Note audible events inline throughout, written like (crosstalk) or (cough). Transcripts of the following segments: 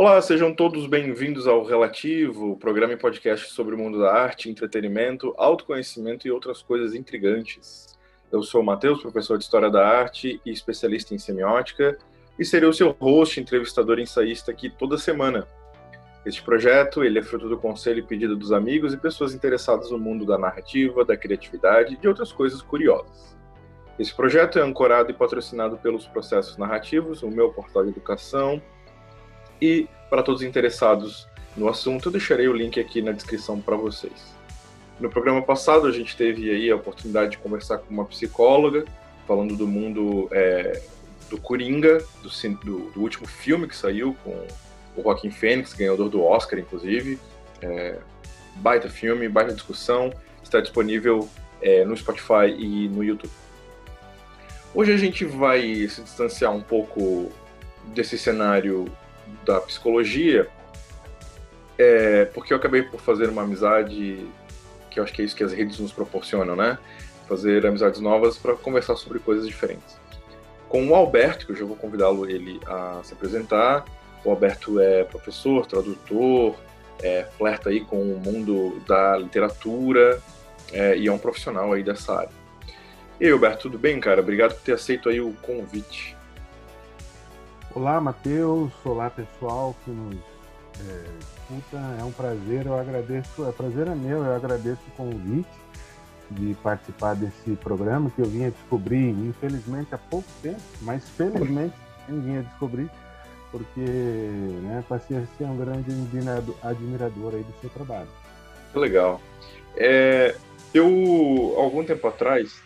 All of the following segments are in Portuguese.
Olá, sejam todos bem-vindos ao Relativo, programa e podcast sobre o mundo da arte, entretenimento, autoconhecimento e outras coisas intrigantes. Eu sou o Matheus, professor de História da Arte e especialista em semiótica, e serei o seu host, entrevistador e ensaísta aqui toda semana. Este projeto ele é fruto do conselho e pedido dos amigos e pessoas interessadas no mundo da narrativa, da criatividade e de outras coisas curiosas. Esse projeto é ancorado e patrocinado pelos processos narrativos, o meu portal de educação, e para todos interessados no assunto, eu deixarei o link aqui na descrição para vocês. No programa passado, a gente teve aí a oportunidade de conversar com uma psicóloga, falando do mundo é, do Coringa, do, do, do, último filme que saiu com o Joaquim Fênix, ganhador do Oscar, inclusive. É, baita filme, baita discussão, está disponível é, no Spotify e no YouTube. Hoje a gente vai se distanciar um pouco desse cenário da psicologia, é, porque eu acabei por fazer uma amizade, que eu acho que é isso que as redes nos proporcionam, né? Fazer amizades novas para conversar sobre coisas diferentes. Com o Alberto, que eu já vou convidá-lo ele a se apresentar, o Alberto é professor, tradutor, é, flerta aí com o mundo da literatura é, e é um profissional aí dessa área. E aí, Alberto, tudo bem, cara? Obrigado por ter aceito aí o convite. Olá, Matheus. Olá, pessoal que nos é, escuta. É um prazer, eu agradeço, é prazer é meu, eu agradeço o convite de participar desse programa que eu vinha descobrir, infelizmente, há pouco tempo, mas felizmente (laughs) vinha descobrir porque né, passei a ser um grande admirador aí do seu trabalho. Legal. É, eu, algum tempo atrás,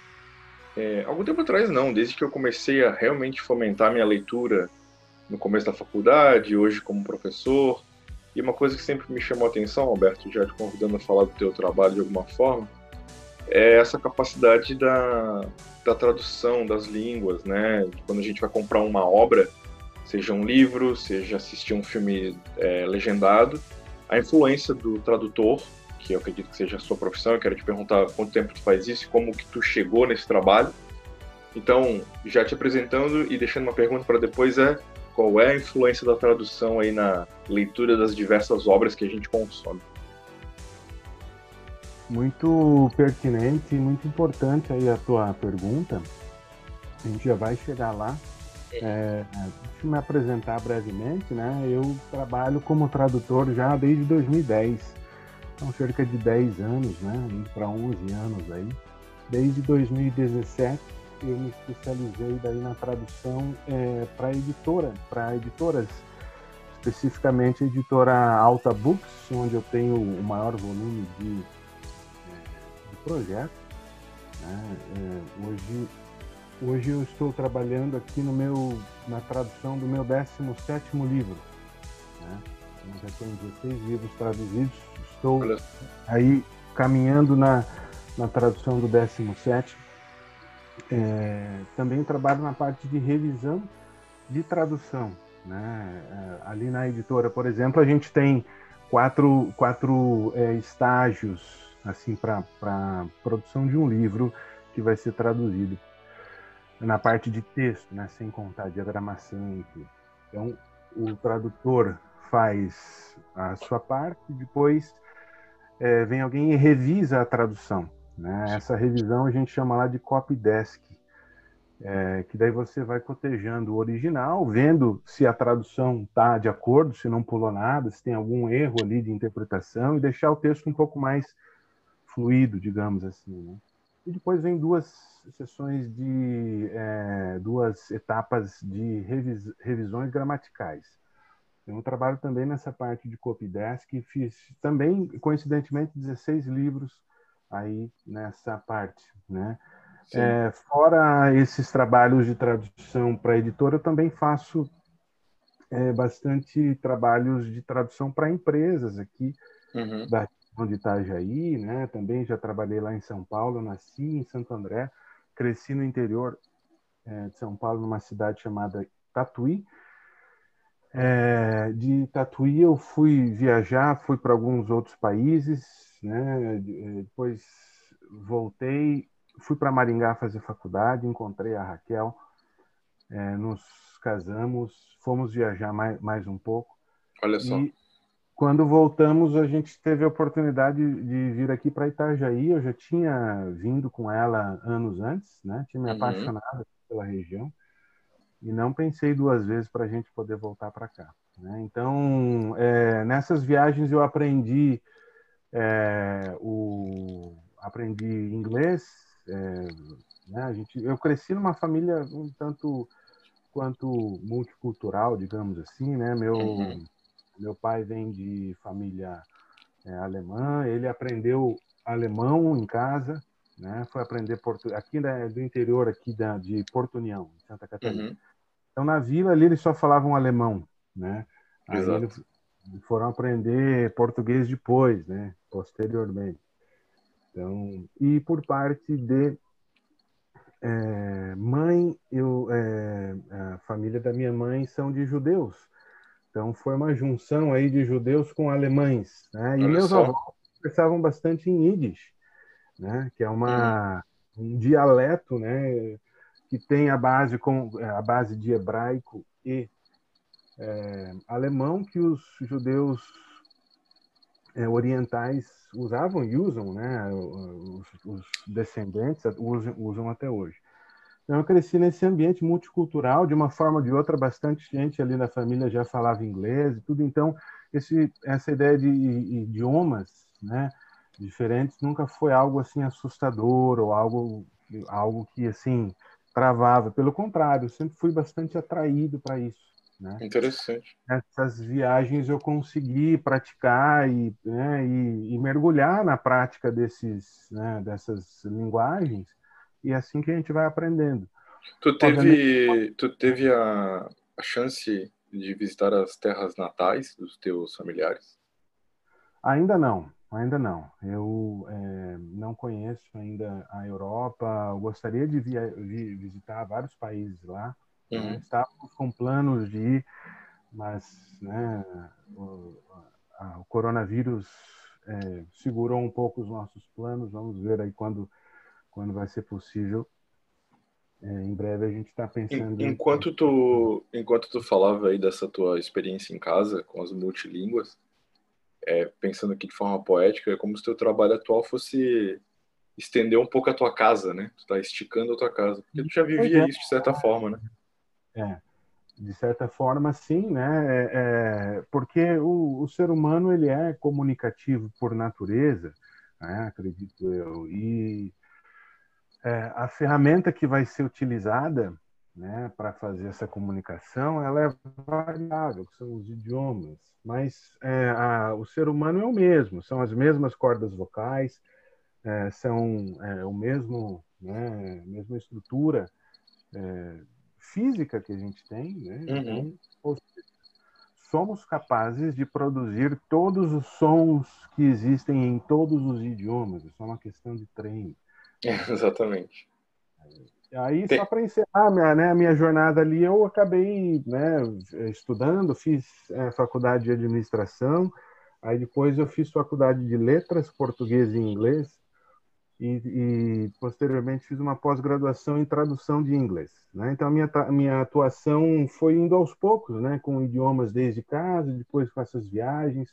é, algum tempo atrás não, desde que eu comecei a realmente fomentar minha leitura no começo da faculdade, hoje como professor, e uma coisa que sempre me chamou a atenção, Alberto, já te convidando a falar do teu trabalho de alguma forma, é essa capacidade da, da tradução das línguas, né? Quando a gente vai comprar uma obra, seja um livro, seja assistir um filme é, legendado, a influência do tradutor, que eu acredito que seja a sua profissão, eu quero te perguntar quanto tempo tu faz isso e como que tu chegou nesse trabalho. Então, já te apresentando e deixando uma pergunta para depois é qual é a influência da tradução aí na leitura das diversas obras que a gente consome? Muito pertinente e muito importante aí a tua pergunta. A gente já vai chegar lá. É, deixa eu me apresentar brevemente, né? Eu trabalho como tradutor já desde 2010, são cerca de 10 anos, né? Indo para 11 anos aí. Desde 2017 eu me especializei daí na tradução é, para editora, para editoras, especificamente a editora Alta Books, onde eu tenho o maior volume de, é, de projetos. Né? É, hoje Hoje eu estou trabalhando aqui no meu, na tradução do meu 17 livro. Né? Eu já tenho 16 livros traduzidos. Estou aí caminhando na, na tradução do 17. É, também trabalho na parte de revisão de tradução. Né? É, ali na editora, por exemplo, a gente tem quatro, quatro é, estágios assim para produção de um livro que vai ser traduzido na parte de texto, né, sem contar diagramação e tudo. Então, o tradutor faz a sua parte, depois é, vem alguém e revisa a tradução. Né? Essa revisão a gente chama lá de copy desk, é, que daí você vai cotejando o original, vendo se a tradução está de acordo, se não pulou nada, se tem algum erro ali de interpretação e deixar o texto um pouco mais fluido, digamos assim. Né? E depois vem duas sessões de é, duas etapas de revis, revisões gramaticais. Eu trabalho também nessa parte de copy desk e fiz também, coincidentemente, 16 livros aí nessa parte, né? É, fora esses trabalhos de tradução para editora, eu também faço é, bastante trabalhos de tradução para empresas aqui uhum. da região de Itajaí, né? Também já trabalhei lá em São Paulo, nasci em Santo André, cresci no interior é, de São Paulo, numa cidade chamada Tatuí. É, de Tatuí eu fui viajar, fui para alguns outros países, né? É, depois voltei, fui para Maringá fazer faculdade, encontrei a Raquel, é, nos casamos, fomos viajar mais, mais um pouco. Olha só. E quando voltamos, a gente teve a oportunidade de vir aqui para Itajaí. Eu já tinha vindo com ela anos antes, né? Tinha me uhum. apaixonado pela região e não pensei duas vezes para a gente poder voltar para cá. Né? Então, é, nessas viagens eu aprendi é, o aprendi inglês. É, né? a gente, eu cresci numa família um tanto quanto multicultural, digamos assim, né? Meu uhum meu pai vem de família é, alemã, ele aprendeu alemão em casa, né? Foi aprender portu... aqui né, do interior aqui da, de Porto União, Santa Catarina. Uhum. Então na vila ali eles só falavam alemão, né? Aí Exato. eles foram aprender português depois, né? Posteriormente. Então, e por parte de é, mãe, eu, é, a família da minha mãe são de judeus. Então foi uma junção aí de judeus com alemães, né? E Olha meus só. avós conversavam bastante em Yiddish, né? Que é uma um dialeto, né? Que tem a base com a base de hebraico e é, alemão que os judeus é, orientais usavam e usam, né? Os, os descendentes usam, usam até hoje. Então, eu cresci nesse ambiente multicultural, de uma forma ou de outra, bastante gente ali na família já falava inglês e tudo. Então, esse, essa ideia de idiomas né, diferentes nunca foi algo assim assustador ou algo, algo que assim travava. Pelo contrário, eu sempre fui bastante atraído para isso. Né? Interessante. Essas viagens eu consegui praticar e, né, e, e mergulhar na prática desses, né, dessas linguagens e é assim que a gente vai aprendendo. Tu teve, tu teve a, a chance de visitar as terras natais dos teus familiares? Ainda não, ainda não. Eu é, não conheço ainda a Europa. Eu gostaria de via, de visitar vários países lá. Né? Uhum. Né? Estávamos com planos de ir, mas né, o, a, o coronavírus é, segurou um pouco os nossos planos. Vamos ver aí quando quando vai ser possível. É, em breve a gente está pensando. Enquanto em... tu, enquanto tu falava aí dessa tua experiência em casa com as multilínguas, é, pensando aqui de forma poética, é como se teu trabalho atual fosse estender um pouco a tua casa, né? Tu tá esticando a tua casa, porque tu já vivia é. isso de certa forma, né? É, de certa forma, sim, né? É, é, porque o, o, ser humano ele é comunicativo por natureza, né? acredito eu, e é, a ferramenta que vai ser utilizada né, para fazer essa comunicação, ela é variável, são os idiomas, mas é, a, o ser humano é o mesmo, são as mesmas cordas vocais, é, são é, o mesmo, né, mesma estrutura é, física que a gente tem, né? Uhum. Então, somos capazes de produzir todos os sons que existem em todos os idiomas, é só uma questão de treino. (laughs) Exatamente. Aí, Tem... só para encerrar a minha, né, a minha jornada ali, eu acabei né, estudando, fiz é, faculdade de administração, aí depois eu fiz faculdade de letras, português e inglês, e, e posteriormente fiz uma pós-graduação em tradução de inglês. Né? Então, a minha, a minha atuação foi indo aos poucos, né, com idiomas desde casa, depois com essas viagens,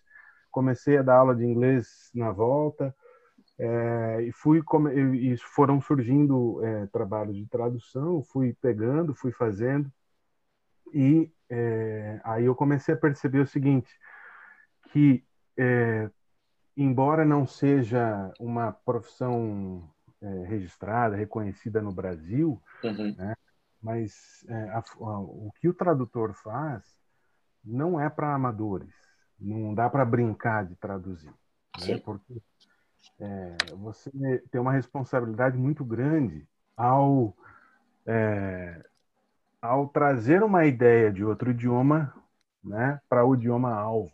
comecei a dar aula de inglês na volta, é, e fui e foram surgindo é, trabalhos de tradução, fui pegando, fui fazendo e é, aí eu comecei a perceber o seguinte, que é, embora não seja uma profissão é, registrada, reconhecida no Brasil, uhum. né, mas é, a, a, o que o tradutor faz não é para amadores, não dá para brincar de traduzir, né, porque é, você tem uma responsabilidade muito grande ao, é, ao trazer uma ideia de outro idioma né, para o idioma alvo.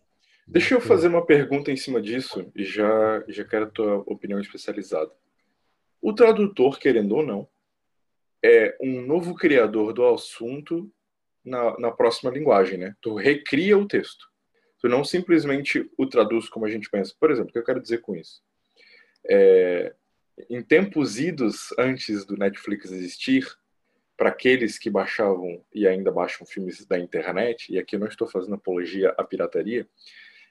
Deixa eu fazer uma pergunta em cima disso e já, já quero a tua opinião especializada. O tradutor, querendo ou não, é um novo criador do assunto na, na próxima linguagem, né? Tu recria o texto. Tu não simplesmente o traduz como a gente pensa. Por exemplo, o que eu quero dizer com isso? É, em tempos idos antes do Netflix existir, para aqueles que baixavam e ainda baixam filmes da internet, e aqui eu não estou fazendo apologia à pirataria,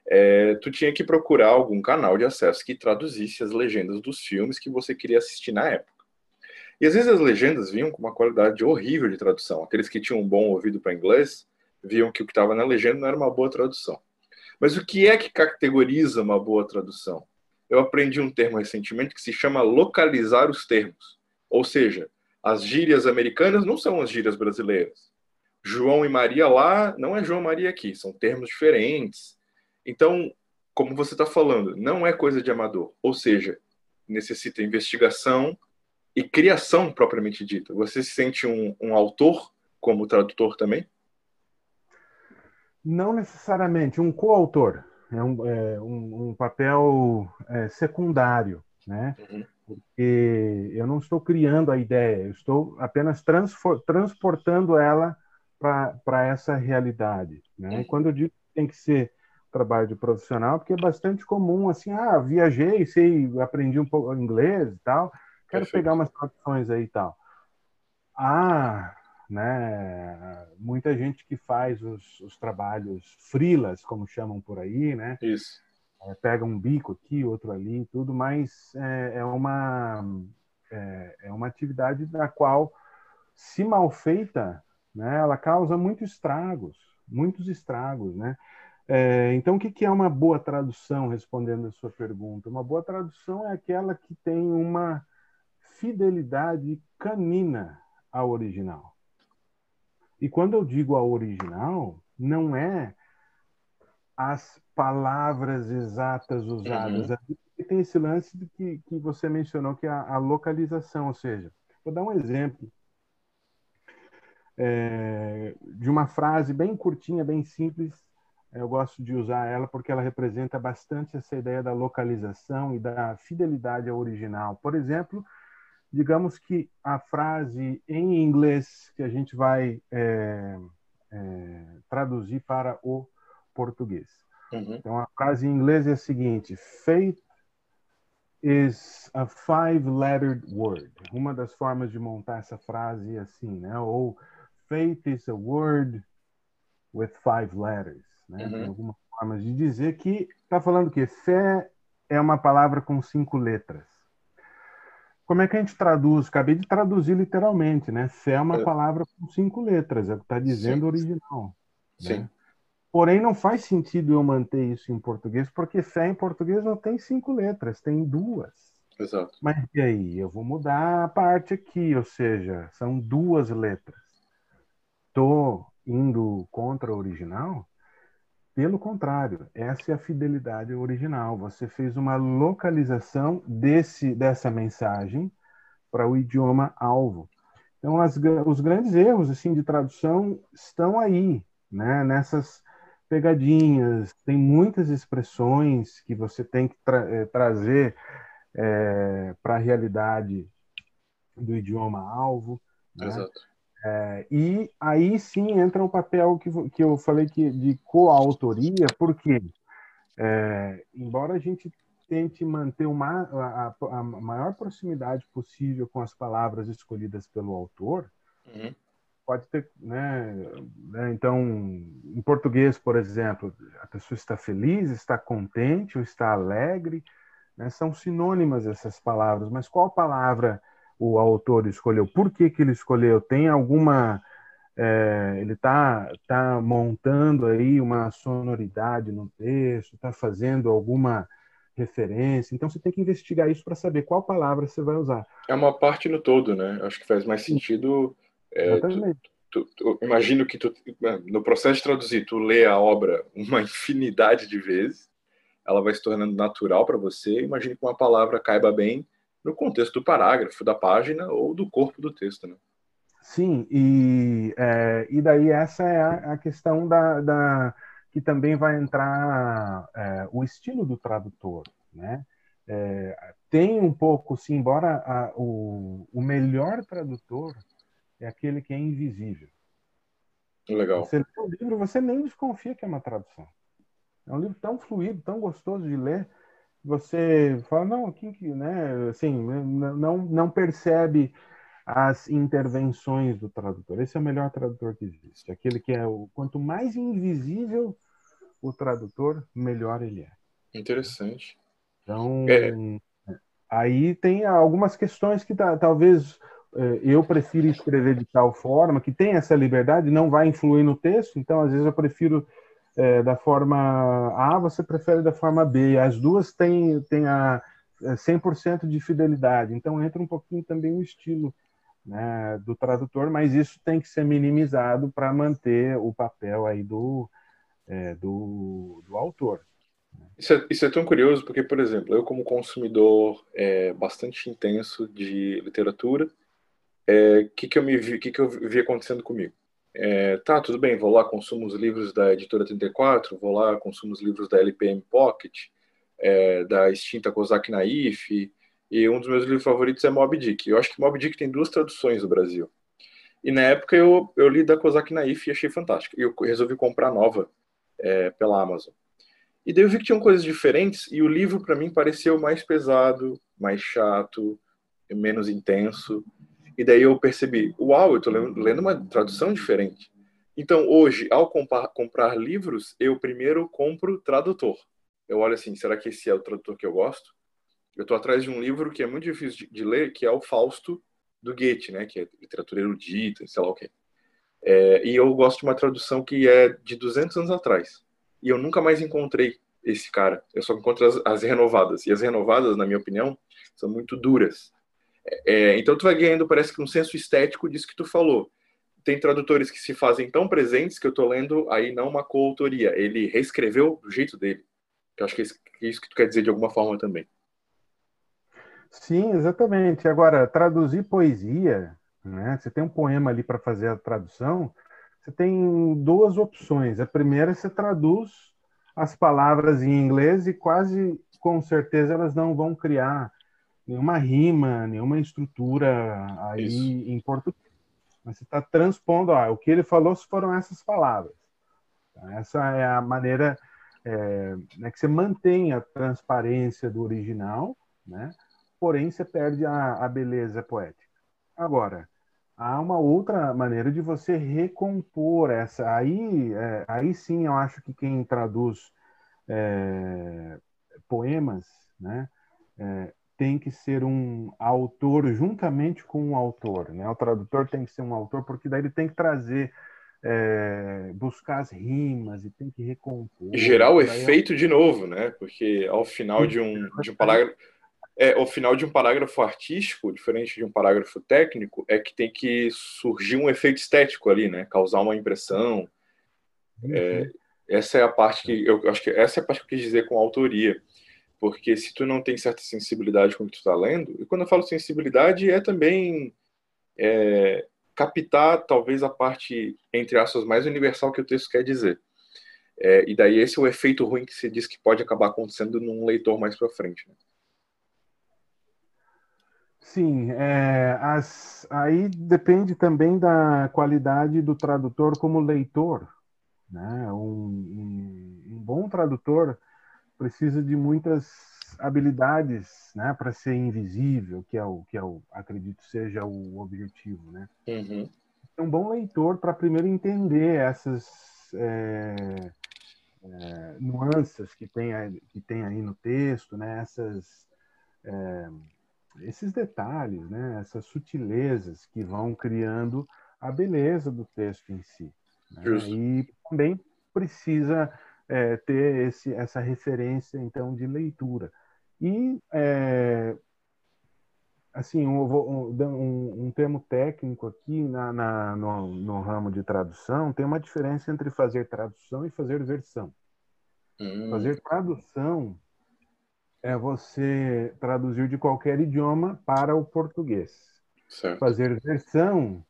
é, tu tinha que procurar algum canal de acesso que traduzisse as legendas dos filmes que você queria assistir na época. E às vezes as legendas vinham com uma qualidade horrível de tradução. Aqueles que tinham um bom ouvido para inglês viam que o que estava na legenda não era uma boa tradução. Mas o que é que categoriza uma boa tradução? Eu aprendi um termo recentemente que se chama localizar os termos. Ou seja, as gírias americanas não são as gírias brasileiras. João e Maria lá não é João e Maria aqui, são termos diferentes. Então, como você está falando, não é coisa de amador. Ou seja, necessita investigação e criação propriamente dita. Você se sente um, um autor como tradutor também? Não necessariamente, um coautor. É um, é, um, um papel é, secundário, né? Uhum porque eu não estou criando a ideia, eu estou apenas transportando ela para essa realidade. Né? E quando eu digo que tem que ser trabalho de profissional, porque é bastante comum, assim, ah, viajei, sei, aprendi um pouco inglês e tal, quero Perfeito. pegar umas traduções aí e tal. Ah, né, muita gente que faz os, os trabalhos frilas, como chamam por aí, né? Isso é, pega um bico aqui, outro ali, tudo, mas é, é uma é, é, uma atividade da qual, se mal feita, né, ela causa muitos estragos, muitos estragos, né? É, então, o que, que é uma boa tradução, respondendo a sua pergunta? Uma boa tradução é aquela que tem uma fidelidade canina ao original. E quando eu digo ao original, não é as palavras exatas usadas. Uhum. Tem esse lance que, que você mencionou, que é a, a localização, ou seja, vou dar um exemplo é, de uma frase bem curtinha, bem simples. Eu gosto de usar ela porque ela representa bastante essa ideia da localização e da fidelidade ao original. Por exemplo, digamos que a frase em inglês que a gente vai é, é, traduzir para o português. Uhum. Então, a frase em inglês é a seguinte: Faith is a five-lettered word. Uma das formas de montar essa frase é assim, né? Ou faith is a word with five letters. Né? Uhum. Tem algumas formas de dizer que está falando que fé é uma palavra com cinco letras. Como é que a gente traduz? Acabei de traduzir literalmente, né? Fé é uma é. palavra com cinco letras, é o que está dizendo Sim. original. Sim. Né? Porém, não faz sentido eu manter isso em português, porque fé em português não tem cinco letras, tem duas. Exato. Mas e aí? Eu vou mudar a parte aqui, ou seja, são duas letras. Estou indo contra o original? Pelo contrário, essa é a fidelidade original. Você fez uma localização desse, dessa mensagem para o idioma alvo. Então, as, os grandes erros assim de tradução estão aí, né? nessas pegadinhas, tem muitas expressões que você tem que tra é, trazer é, para a realidade do idioma alvo. Né? Exato. É, e aí sim entra o papel que, que eu falei que de coautoria, porque é, embora a gente tente manter uma, a, a, maior proximidade possível com as palavras escolhidas pelo autor, uhum pode ter, né, né, Então, em português, por exemplo, a pessoa está feliz, está contente ou está alegre, né? São sinônimas essas palavras. Mas qual palavra o autor escolheu? Por que que ele escolheu? Tem alguma é, ele está tá montando aí uma sonoridade no texto, está fazendo alguma referência. Então você tem que investigar isso para saber qual palavra você vai usar. É uma parte no todo, né? Acho que faz mais sentido é, tu, tu, tu, imagino que tu, no processo de traduzir, tu lê a obra uma (laughs) infinidade de vezes, ela vai se tornando natural para você. Imagine que uma palavra caiba bem no contexto do parágrafo, da página ou do corpo do texto, né? Sim, e, é, e daí essa é a, a questão da, da, que também vai entrar é, o estilo do tradutor, né? É, tem um pouco, sim, embora a, o, o melhor tradutor é aquele que é invisível. Legal. Você lê o livro, você nem desconfia que é uma tradução. É um livro tão fluido, tão gostoso de ler, você fala, não, aqui que, né, assim, não, não percebe as intervenções do tradutor. Esse é o melhor tradutor que existe. Aquele que é o quanto mais invisível o tradutor, melhor ele é. Interessante. Então, é. aí tem algumas questões que tá, talvez é, eu prefiro escrever de tal forma que tem essa liberdade, não vai influir no texto. Então, às vezes eu prefiro é, da forma A, você prefere da forma B. As duas têm, têm a 100% é, de fidelidade. Então, entra um pouquinho também o estilo né, do tradutor, mas isso tem que ser minimizado para manter o papel aí do, é, do, do, autor. Isso é, isso é, tão curioso porque, por exemplo, eu como consumidor é, bastante intenso de literatura, o é, que, que eu me vi, que, que eu vi acontecendo comigo? É, tá, tudo bem, vou lá, consumo os livros da Editora 34, vou lá, consumo os livros da LPM Pocket, é, da extinta Kozak Naif, e um dos meus livros favoritos é Mob Dick. Eu acho que Mob Dick tem duas traduções no Brasil. E na época eu, eu li da Kozak Naif e achei fantástico. E eu resolvi comprar nova é, pela Amazon. E daí eu vi que tinham coisas diferentes e o livro para mim pareceu mais pesado, mais chato, menos intenso. E daí eu percebi, uau, eu estou lendo uma tradução diferente. Então hoje, ao comprar, livros, eu primeiro compro tradutor. Eu olho assim, será que esse é o tradutor que eu gosto? Eu estou atrás de um livro que é muito difícil de, ler, que é o Fausto do Goethe, né? Que é literatura erudita, sei lá o quê. É, e eu gosto de uma tradução que é de 200 anos atrás. E eu nunca mais encontrei esse cara. Eu só encontro as, as renovadas. E as renovadas, na minha opinião, são muito duras. É, então tu vai ganhando, parece que um senso estético disso que tu falou. Tem tradutores que se fazem tão presentes que eu tô lendo aí não uma coautoria. Ele reescreveu do jeito dele. Eu acho que é isso que tu quer dizer de alguma forma também. Sim, exatamente. Agora, traduzir poesia né? Você tem um poema ali para fazer a tradução, você tem duas opções. A primeira é você traduz as palavras em inglês e quase com certeza elas não vão criar nenhuma rima, nenhuma estrutura aí Isso. em português. Mas você está transpondo, ó, o que ele falou foram essas palavras. Essa é a maneira é, né, que você mantém a transparência do original, né? porém você perde a, a beleza poética. Agora, há uma outra maneira de você recompor essa. Aí, é, aí sim, eu acho que quem traduz é, poemas, né, é, tem que ser um autor juntamente com um autor, né? O tradutor tem que ser um autor porque daí ele tem que trazer é, buscar as rimas e tem que recompor. Gerar o efeito de novo, né? Porque ao final de um, de um parágrafo é, o final de um parágrafo artístico, diferente de um parágrafo técnico, é que tem que surgir um efeito estético ali, né? Causar uma impressão. É, essa é a parte que eu acho que essa é a parte que eu quis dizer com autoria, porque se tu não tem certa sensibilidade com o que tu está lendo, e quando eu falo sensibilidade é também é, captar talvez a parte entre aspas mais universal que o texto quer dizer. É, e daí esse é o efeito ruim que se diz que pode acabar acontecendo num leitor mais para frente. Né? Sim, é, as, aí depende também da qualidade do tradutor como leitor. Né? Um, um, um bom tradutor precisa de muitas habilidades né, para ser invisível, que é o que é o, acredito seja o objetivo. Né? Uhum. Um bom leitor para primeiro entender essas é, é, nuances que tem, que tem aí no texto, né? essas é, esses detalhes, né, essas sutilezas que vão criando a beleza do texto em si. Né? E também precisa é, ter esse, essa referência, então, de leitura. E, é, assim, um, um, um, termo técnico aqui na, na no, no, ramo de tradução, tem uma diferença entre fazer tradução e fazer versão. Hum. Fazer tradução é você traduzir de qualquer idioma para o português. Certo. Fazer versão,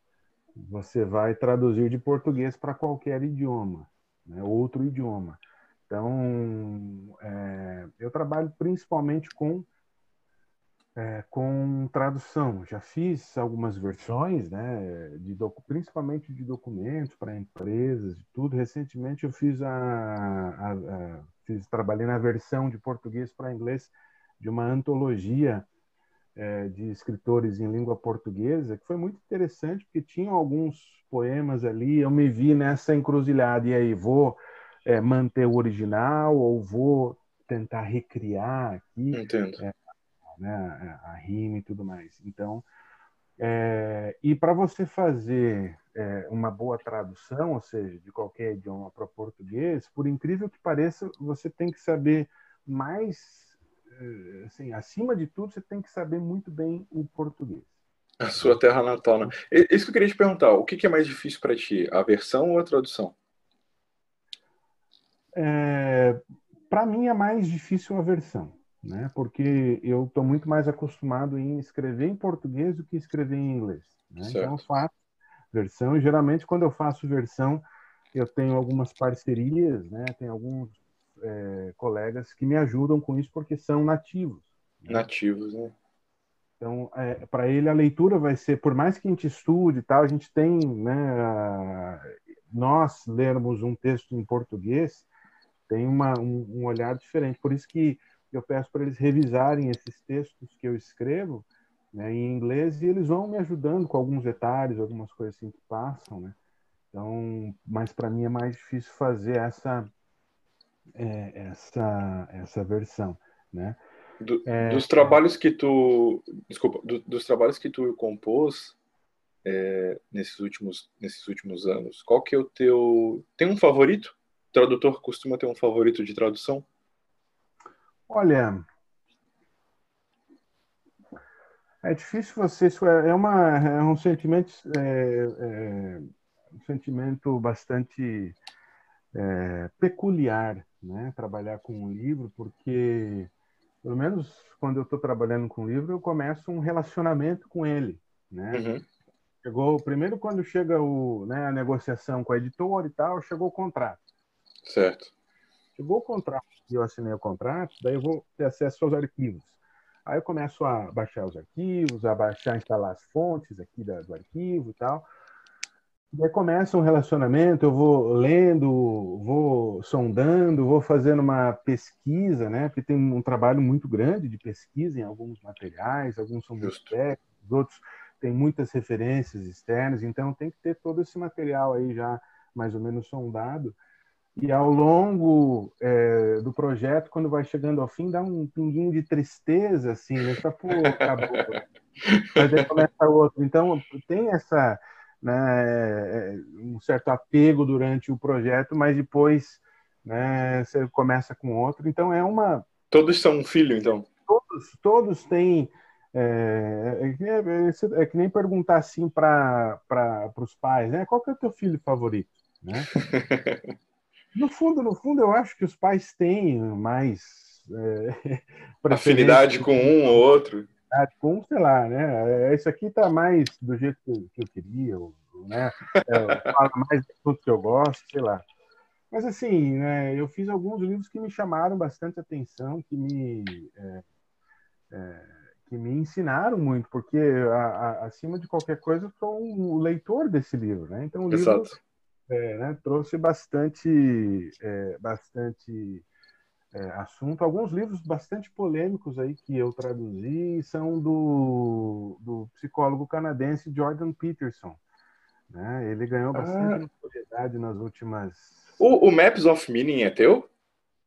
você vai traduzir de português para qualquer idioma, né? outro idioma. Então, é, eu trabalho principalmente com é, com tradução. Já fiz algumas versões, né, de principalmente de documentos para empresas e tudo. Recentemente eu fiz a, a, a fiz, trabalhei na versão de português para inglês de uma antologia é, de escritores em língua portuguesa, que foi muito interessante, porque tinham alguns poemas ali, eu me vi nessa encruzilhada, e aí, vou é, manter o original ou vou tentar recriar aqui é, né, a, rima e tudo mais. Então, é, e para você fazer é, uma boa tradução, ou seja, de qualquer idioma para português, por incrível que pareça, você tem que saber mais assim, acima de tudo, você tem que saber muito bem o português. A sua terra natal, né? Isso que eu queria te perguntar, o que é mais difícil para ti, a versão ou a tradução? É, para mim é mais difícil a versão, né? Porque eu estou muito mais acostumado em escrever em português do que escrever em inglês. Né? Então eu faço versão e geralmente quando eu faço versão eu tenho algumas parcerias, né? Tem alguns é, colegas que me ajudam com isso porque são nativos. Né? Nativos, né? Então, é, para ele a leitura vai ser, por mais que a gente estude e tal, a gente tem, né, a, nós lermos um texto em português tem uma, um, um olhar diferente. Por isso que eu peço para eles revisarem esses textos que eu escrevo né, em inglês e eles vão me ajudando com alguns detalhes, algumas coisas assim que passam, né? Então, mas para mim é mais difícil fazer essa é, essa essa versão, né? Do, é, dos trabalhos que tu, desculpa, do, dos trabalhos que tu compôs é, nesses últimos nesses últimos anos, qual que é o teu tem um favorito? O tradutor costuma ter um favorito de tradução? Olha, é difícil você é, é uma é um sentimento é, é, um sentimento bastante é, peculiar, né? Trabalhar com um livro, porque pelo menos quando eu estou trabalhando com um livro, eu começo um relacionamento com ele, né? Uhum. Chegou primeiro quando chega o, né, a negociação com a editora e tal, chegou o contrato. Certo. Chegou o contrato, e eu assinei o contrato, daí eu vou ter acesso aos arquivos. Aí eu começo a baixar os arquivos, a baixar, instalar as fontes aqui da, do arquivo e tal. Daí começa um relacionamento, eu vou lendo, vou sondando, vou fazendo uma pesquisa, né? Porque tem um trabalho muito grande de pesquisa em alguns materiais, alguns são muito técnicos, outros têm muitas referências externas, então tem que ter todo esse material aí já mais ou menos sondado. E ao longo é, do projeto, quando vai chegando ao fim, dá um pinguinho de tristeza, assim, né? Só, pô, acabou. (laughs) Mas aí começa outro. Então, tem essa né, é, um certo apego durante o projeto, mas depois né, você começa com outro. Então é uma. Todos são um filho, então. Todos, todos têm. É, é, é, é que nem perguntar assim para os pais, né? Qual que é o teu filho favorito, né? (laughs) no fundo, no fundo, eu acho que os pais têm mais é, (laughs) afinidade com um ou outro com, sei lá, né? Isso aqui tá mais do jeito que eu queria, ou, né? É, fala mais do que eu gosto, sei lá. Mas assim, né? Eu fiz alguns livros que me chamaram bastante atenção, que me é, é, que me ensinaram muito, porque a, a, acima de qualquer coisa eu sou um leitor desse livro, né? Então o livro é, né, trouxe bastante, é, bastante é, assunto. Alguns livros bastante polêmicos aí que eu traduzi são do, do psicólogo canadense Jordan Peterson. Né? Ele ganhou ah. bastante ah. notoriedade nas últimas. O, o, Maps of Meaning é teu?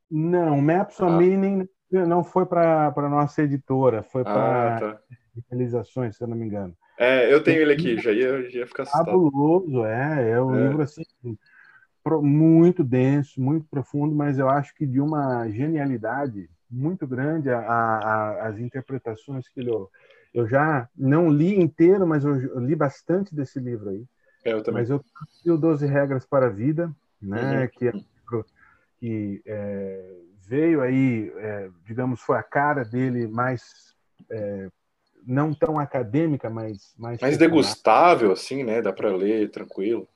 Não, Maps of ah. Meaning não foi para a nossa editora, foi para ah, tá. realizações, se eu não me engano. É, eu tenho ele aqui, já ia, já ia ficar assustado. Fabuloso, é, é um é. livro assim muito denso, muito profundo, mas eu acho que de uma genialidade muito grande a, a, as interpretações que ele. Eu já não li inteiro, mas eu li bastante desse livro aí. É, eu também. Mas eu li o 12 Regras para a Vida, né, uhum. que, é, que é, veio aí, é, digamos, foi a cara dele mais é, não tão acadêmica, mas mais mais degustável assim, né? Dá para ler tranquilo.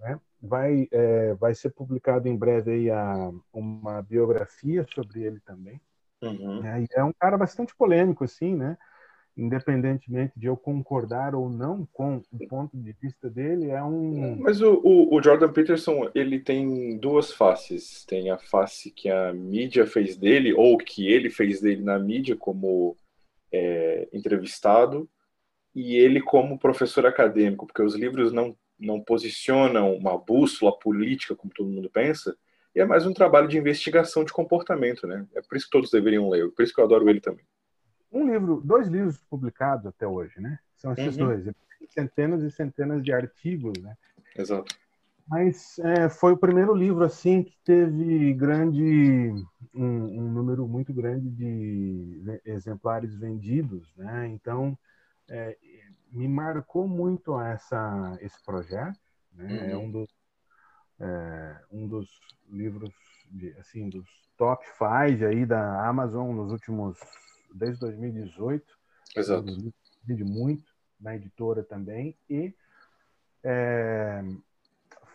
Né? Vai, é, vai ser publicado em breve aí a, uma biografia sobre ele também. Uhum. É, é um cara bastante polêmico, assim, né? Independentemente de eu concordar ou não com o ponto de vista dele, é um. Mas o, o, o Jordan Peterson ele tem duas faces. Tem a face que a mídia fez dele ou que ele fez dele na mídia como é, entrevistado e ele como professor acadêmico, porque os livros não, não posicionam uma bússola política, como todo mundo pensa, e é mais um trabalho de investigação de comportamento, né? É por isso que todos deveriam ler, por isso que eu adoro ele também. Um livro, dois livros publicados até hoje, né? São esses uhum. dois, centenas e centenas de artigos, né? Exato. Mas é, foi o primeiro livro assim que teve grande um, um, número muito grande de exemplares vendidos, né? Então é, me marcou muito essa esse projeto, né? É uhum. É um dos é, um dos livros de, assim dos top 5 aí da Amazon nos últimos desde 2018. Exato. Vende muito na editora também e é,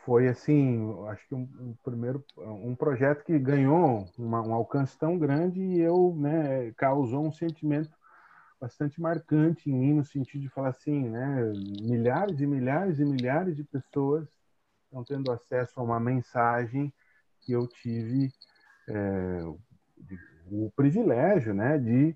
foi assim, acho que um, um, primeiro um projeto que ganhou uma, um alcance tão grande e eu, né, causou um sentimento bastante marcante em mim no sentido de falar assim, né, milhares e milhares e milhares de pessoas estão tendo acesso a uma mensagem que eu tive é, o privilégio, né, de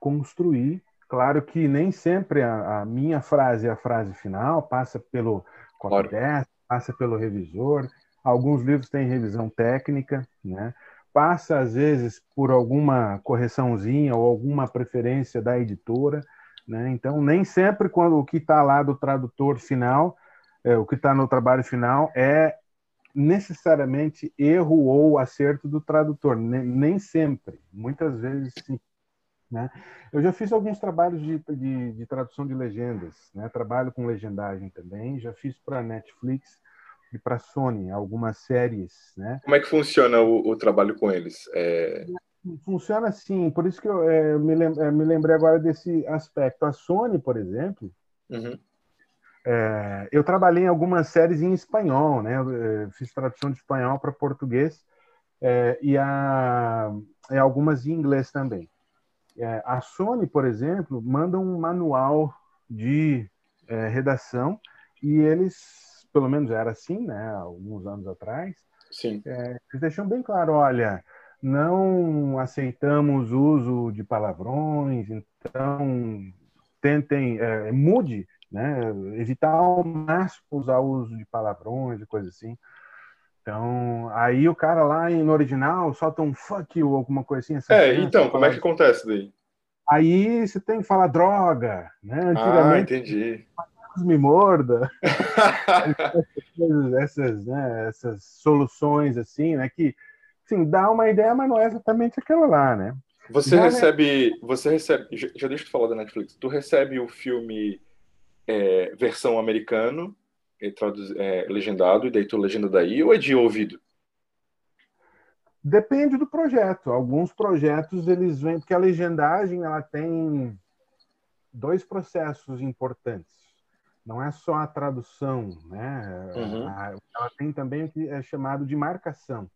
construir. Claro que nem sempre a, a minha frase é a frase final, passa pelo copydesk, passa pelo revisor. Alguns livros têm revisão técnica, né? Passa às vezes por alguma correçãozinha ou alguma preferência da editora, né? Então nem sempre quando o que está lá do tradutor final, é, o que está no trabalho final é necessariamente erro ou acerto do tradutor, nem, nem sempre. Muitas vezes sim. Né? Eu já fiz alguns trabalhos de, de, de tradução de legendas, né? trabalho com legendagem também, já fiz para Netflix e para Sony algumas séries. Né? Como é que funciona o, o trabalho com eles? É... Funciona assim, por isso que eu é, me, lem é, me, lembrei agora desse aspecto. A Sony, por exemplo, uhum. É, eu trabalhei em algumas séries em espanhol, né? Eu, fiz tradução de espanhol para português é, e, a, e algumas em inglês também. É, a Sony, por exemplo, manda um manual de é, redação e eles, pelo menos era assim, né, alguns anos atrás, Sim. É, eles deixam bem claro, olha, não aceitamos uso de palavrões, então tentem, é, mude, né, evitar ao máximo usar o uso de palavrões e coisas assim. Então, aí o cara lá no original solta um fuck you, alguma coisa assim. É, então, como é que acontece daí? Aí você tem que falar droga, né? Ah, Antigamente, ah, entendi. Me morda. (laughs) essas, né, essas soluções assim, né? Que, assim, dá uma ideia, mas não é exatamente aquela lá, né? Você já, né? recebe, né? você recebe, já deixa eu falar da Netflix. Tu recebe o filme é, versão americano é, traduz, é, legendado, e daí tu legenda daí, ou é de ouvido? Depende do projeto. Alguns projetos eles vêm porque a legendagem ela tem dois processos importantes. Não é só a tradução, né? Uhum. Ela tem também o que é chamado de marcação,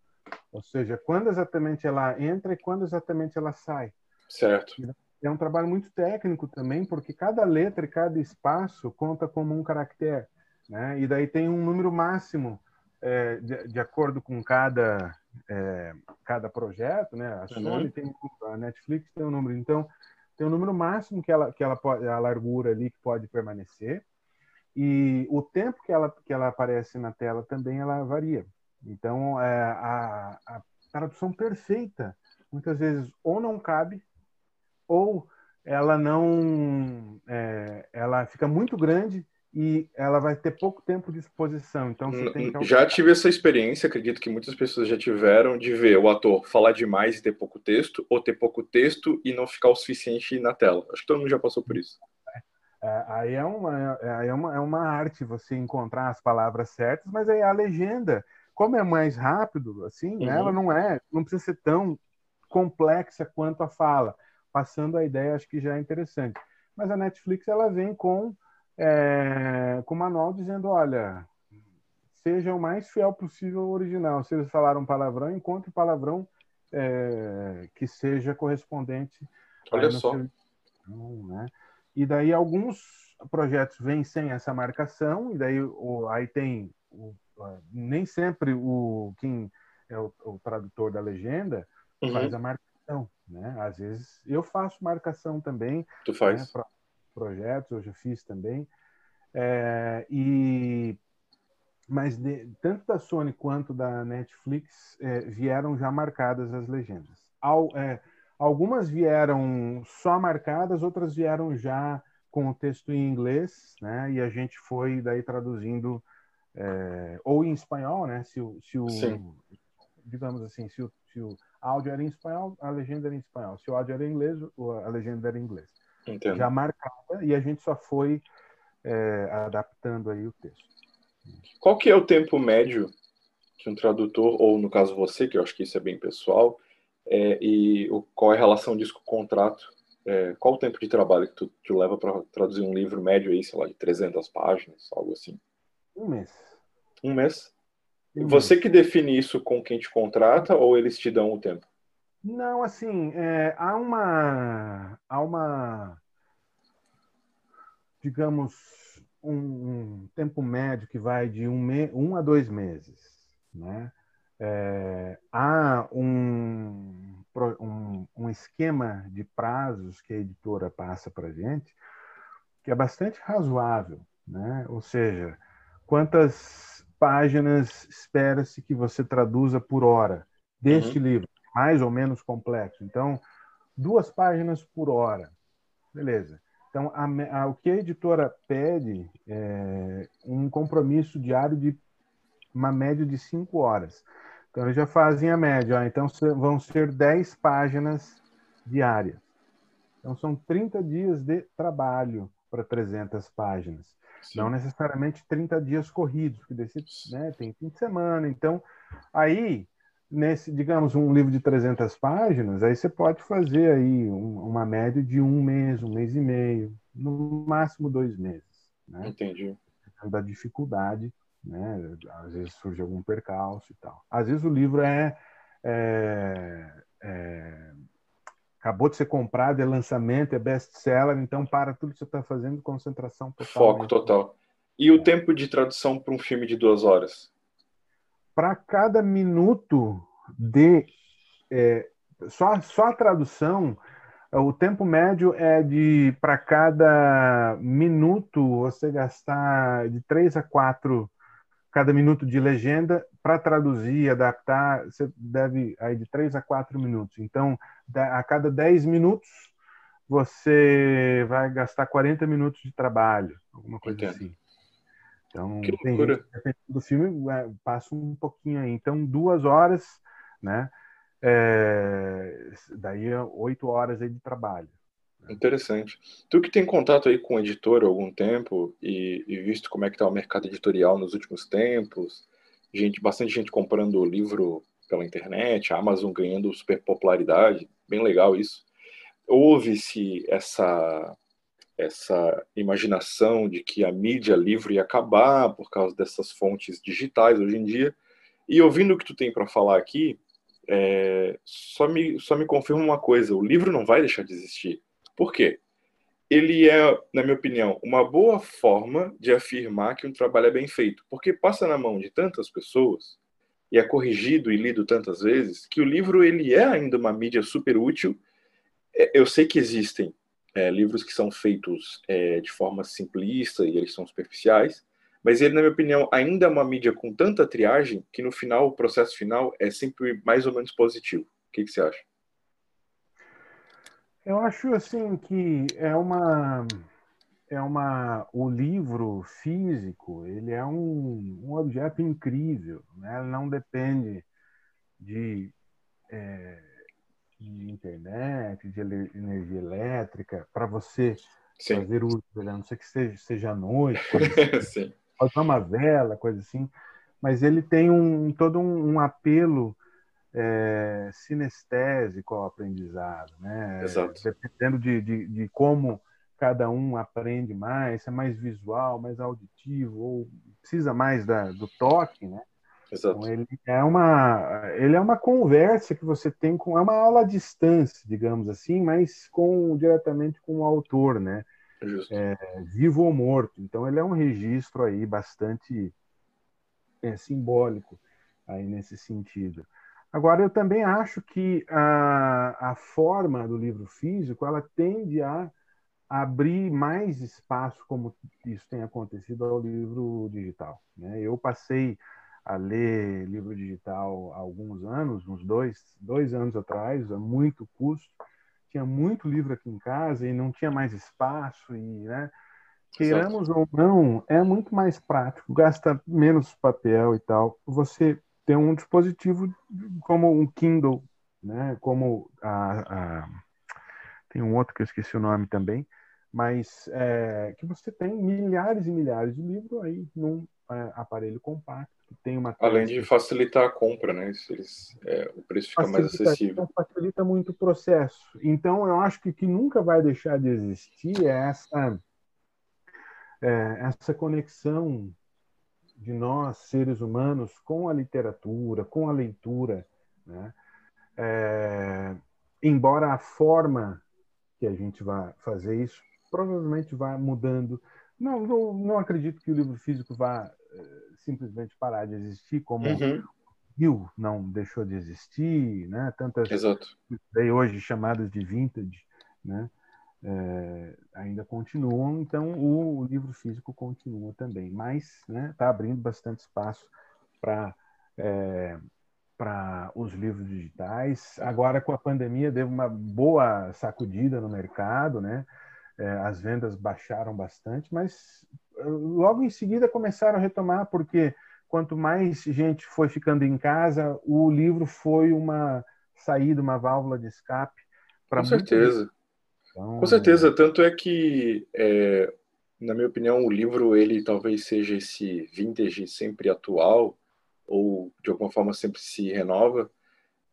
ou seja, quando exatamente ela entra e quando exatamente ela sai. Certo. É um trabalho muito técnico também, porque cada letra e cada espaço conta como um caractere. Né? E daí tem um número máximo é, de, de, acordo com cada é, cada projeto, né? A Sony uhum. tem a Netflix tem um número, então tem um número máximo que ela que ela pode a largura ali que pode permanecer e o tempo que ela que ela aparece na tela também ela varia. Então é, a, a tradução perfeita muitas vezes ou não cabe ou ela não é, ela fica muito grande e ela vai ter pouco tempo de exposição. Então que... Já tive essa experiência, acredito que muitas pessoas já tiveram, de ver o ator falar demais e ter pouco texto, ou ter pouco texto e não ficar o suficiente na tela. Acho que todo mundo já passou por isso. É, aí é uma, é, é, uma, é uma arte você encontrar as palavras certas, mas aí a legenda, como é mais rápido, assim, uhum. ela não é, não precisa ser tão complexa quanto a fala. Passando a ideia, acho que já é interessante. Mas a Netflix ela vem com é, com o manual dizendo, olha, seja o mais fiel possível ao original. Se eles falaram palavrão, encontre palavrão é, que seja correspondente. Olha só. Seu... Né? E daí alguns projetos vêm sem essa marcação, e daí o, aí tem o, nem sempre o quem é o, o tradutor da legenda uhum. faz a marcação, né? Às vezes eu faço marcação também. Tu faz? Né, para projetos, eu já fiz também. É, e mas de, tanto da Sony quanto da Netflix é, vieram já marcadas as legendas. Al, é, algumas vieram só marcadas, outras vieram já com o texto em inglês, né? E a gente foi daí traduzindo é, ou em espanhol, né? Se o, se o digamos assim, se o, se o áudio era em espanhol, a legenda era em espanhol. Se o áudio era em inglês, a legenda era em inglês. Entendo. Já marcada e a gente só foi é, adaptando aí o texto. Qual que é o tempo médio que um tradutor, ou no caso você, que eu acho que isso é bem pessoal, é, e o, qual é a relação disso com o contrato? É, qual o tempo de trabalho que tu, tu leva para traduzir um livro médio aí, sei lá, de 300 páginas, algo assim? Um mês. Um mês? Um você mês. que define isso com quem te contrata ou eles te dão o tempo? Não, assim, é, há uma há uma digamos um, um, tempo médio que vai de um, me, um a dois meses. Né? É, há um, um, um, esquema de prazos que a editora passa para a gente que é bastante razoável. Né? Ou seja, quantas páginas espera-se que você traduza por hora deste uhum. livro, mais ou menos complexo. Então, duas páginas por hora. Beleza. Então, a, a, o que a editora pede é um compromisso diário de uma média de cinco horas. Então, eles já fazem a média. Ó, então, vão ser 10 páginas diárias. Então, são 30 dias de trabalho para 300 páginas. Sim. Não necessariamente 30 dias corridos, porque desse, né, tem fim de semana. Então, aí nesse, digamos, um livro de 300 páginas, aí você pode fazer aí um, uma média de um mês, um mês e meio, no máximo dois meses. Né? Entendi. Da dificuldade, né? Às vezes surge algum percalço e tal. Às vezes o livro é, é, é acabou de ser comprado, é lançamento, é best-seller, então para tudo que você está fazendo, concentração total. Foco total. E o tempo de tradução para um filme de duas horas? para cada minuto de é, só, só a tradução, o tempo médio é de para cada minuto você gastar de três a quatro cada minuto de legenda para traduzir, adaptar, você deve aí de três a quatro minutos. Então, a cada dez minutos você vai gastar 40 minutos de trabalho, alguma coisa Entendo. assim. Então, que tem do filme é, passa um pouquinho aí. Então, duas horas, né? É, daí oito horas aí de trabalho. Interessante. Tu que tem contato aí com o editor há algum tempo e, e visto como é que está o mercado editorial nos últimos tempos, gente, bastante gente comprando livro pela internet, a Amazon ganhando super popularidade, bem legal isso. Houve-se essa essa imaginação de que a mídia livre ia acabar por causa dessas fontes digitais hoje em dia. E ouvindo o que tu tem para falar aqui, é, só, me, só me confirma uma coisa: o livro não vai deixar de existir. Por quê? Ele é, na minha opinião, uma boa forma de afirmar que um trabalho é bem feito, porque passa na mão de tantas pessoas e é corrigido e lido tantas vezes que o livro ele é ainda uma mídia super útil. É, eu sei que existem é, livros que são feitos é, de forma simplista e eles são superficiais, mas ele, na minha opinião, ainda é uma mídia com tanta triagem que no final, o processo final é sempre mais ou menos positivo. O que, que você acha? Eu acho assim que é uma é uma o livro físico ele é um, um objeto incrível, né? Ele não depende de é, de internet, de energia elétrica, para você Sim. fazer uso dele, a não ser que seja, seja à noite, (laughs) assim. pode uma vela, coisa assim, mas ele tem um, todo um, um apelo é, sinestésico ao aprendizado, né? Exato. Dependendo de, de, de, como cada um aprende mais, se é mais visual, mais auditivo, ou precisa mais da, do toque, né? Exato. Então, ele é uma ele é uma conversa que você tem com é uma aula à distância, digamos assim, mas com diretamente com o autor, né? É, vivo ou morto. Então ele é um registro aí bastante é, simbólico aí nesse sentido. Agora, eu também acho que a, a forma do livro físico ela tende a abrir mais espaço, como isso tem acontecido ao livro digital. Né? Eu passei a ler livro digital há alguns anos, uns dois, dois anos atrás, a muito custo. Tinha muito livro aqui em casa e não tinha mais espaço e, né? Queiramos ou não, é muito mais prático, gasta menos papel e tal. Você ter um dispositivo como um Kindle, né? Como a, a tem um outro que eu esqueci o nome também, mas é, que você tem milhares e milhares de livros aí num é, aparelho compacto que tem uma além de facilitar a compra, né? Eles, é, o preço fica facilita, mais acessível. Facilita muito o processo. Então eu acho que que nunca vai deixar de existir é essa é, essa conexão de nós seres humanos com a literatura, com a leitura, né? É, embora a forma que a gente vai fazer isso provavelmente vai mudando. Não, não, não acredito que o livro físico vá uh, simplesmente parar de existir, como uhum. Rio não deixou de existir, né? Tantas Exato. hoje chamadas de vintage, né? É, ainda continuam, então o, o, livro físico continua também, mas está né, tá abrindo bastante espaço para é, para os livros digitais. Agora, com a pandemia, deu uma boa sacudida no mercado, né? É, as vendas baixaram bastante, mas eh, logo em seguida começaram a retomar, porque quanto mais gente foi ficando em casa, o livro foi uma saída, uma válvula de escape. Com certeza. Então, Com certeza, tanto é que, é, na minha opinião, o livro ele talvez seja esse vintage sempre atual, ou de alguma forma sempre se renova.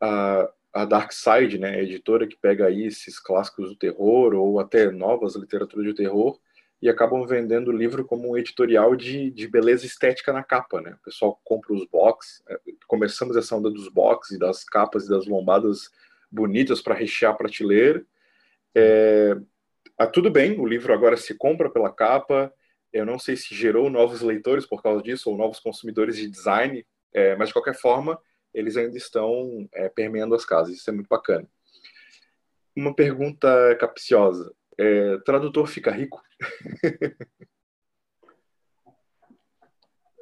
A, a Dark Side, né, a editora que pega aí esses clássicos do terror ou até novas literaturas de terror e acabam vendendo o livro como um editorial de, de beleza estética na capa, né? O pessoal compra os box, é, começamos essa onda dos box e das capas e das lombadas bonitas para rechear a prateleira. É, ah, tudo bem, o livro agora se compra pela capa. Eu não sei se gerou novos leitores por causa disso ou novos consumidores de design, é, mas de qualquer forma eles ainda estão é, permeando as casas. Isso é muito bacana. Uma pergunta capciosa: é, tradutor fica rico?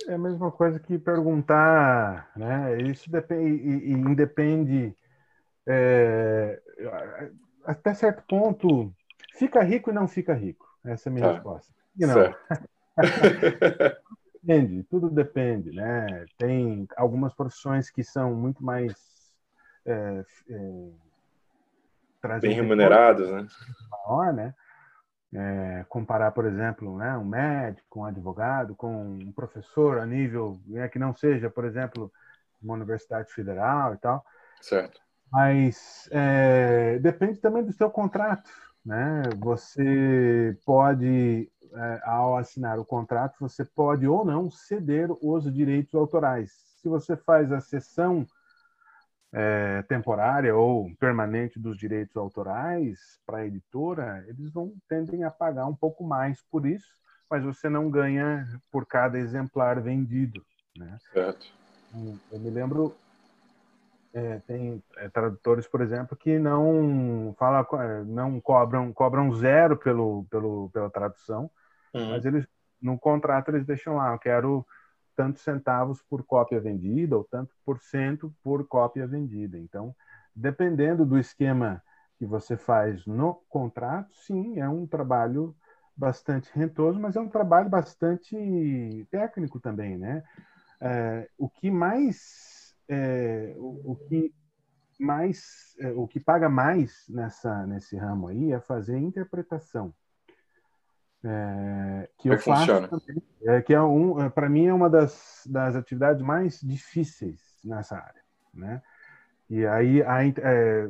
é a mesma coisa que perguntar, né? Isso depende, independe é, até certo ponto. Fica rico e não fica rico. Essa é a minha ah, resposta. E não. (laughs) depende, tudo depende, né? Tem algumas profissões que são muito mais é, é, bem remuneradas, né? Maior, né? É, comparar, por exemplo, né, um médico, um advogado, com um professor a nível né, que não seja, por exemplo, uma universidade federal e tal. Certo. Mas é, depende também do seu contrato, né? Você pode é, ao assinar o contrato, você pode ou não ceder os direitos autorais. Se você faz a cessão é, temporária ou permanente dos direitos autorais para a editora, eles vão tendem a pagar um pouco mais por isso, mas você não ganha por cada exemplar vendido. Né? Certo. Eu me lembro é, tem é, tradutores, por exemplo, que não fala, não cobram cobram zero pelo, pelo pela tradução, Uhum. Mas eles, no contrato, eles deixam lá, eu quero tantos centavos por cópia vendida ou tanto por cento por cópia vendida. Então, dependendo do esquema que você faz no contrato, sim, é um trabalho bastante rentoso, mas é um trabalho bastante técnico também, né? É, o que mais é, o, o, que mais é, o que paga mais nessa nesse ramo aí é fazer interpretação. É, que eu faço também, é, que é um é, para mim é uma das, das atividades mais difíceis nessa área né? E aí a, é,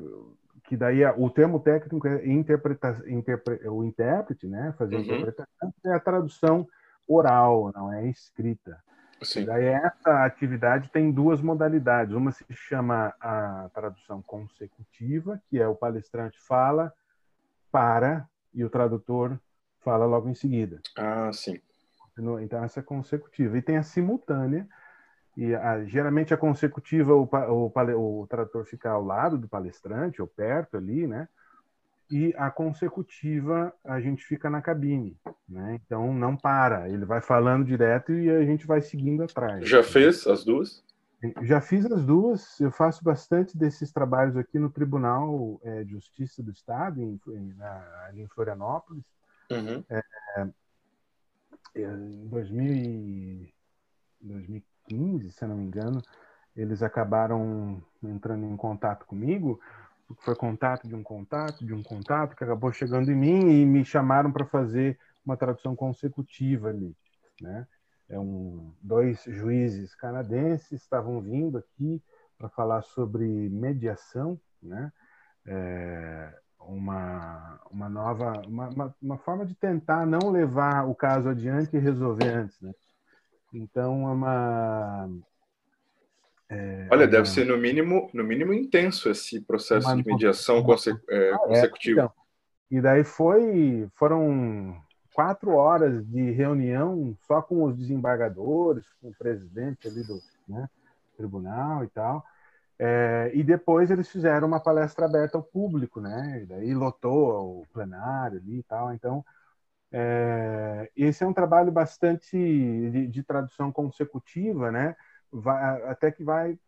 que daí o termo técnico é interpretação interpre, o intérprete né? Fazer uhum. interpretação é a tradução oral não é escrita Sim. E daí essa atividade tem duas modalidades uma se chama a tradução consecutiva que é o palestrante fala para e o tradutor fala logo em seguida. Ah, sim. Então, essa é consecutiva. E tem a simultânea, E a, geralmente a consecutiva, o, o, o tradutor fica ao lado do palestrante, ou perto ali, né? E a consecutiva a gente fica na cabine, né? Então não para, ele vai falando direto e a gente vai seguindo atrás. Já fez as duas? Já fiz as duas. Eu faço bastante desses trabalhos aqui no Tribunal é, de Justiça do Estado, em, em, na, ali em Florianópolis. Uhum. É, é em 2000 2015, se não me engano, eles acabaram entrando em contato comigo. Foi contato de um contato, de um contato, que acabou chegando em mim e me chamaram para fazer uma tradução consecutiva ali, né? É um, dois juízes canadenses estavam vindo aqui para falar sobre mediação, né? É, uma, uma nova uma, uma, uma, forma de tentar não levar o caso adiante e resolver antes, né? Então é uma é, Olha, deve ser no mínimo no mínimo intenso esse processo de mediação conse é, ah, é, consecutivo. Então, e daí foi foram quatro horas de reunião só com os desembargadores, com o presidente ali do né, tribunal e tal. É, e depois eles fizeram uma palestra aberta ao público, né? E daí lotou o plenário ali e tal. Então, é, esse é um trabalho bastante de, de tradução consecutiva, né? Vai, até que vai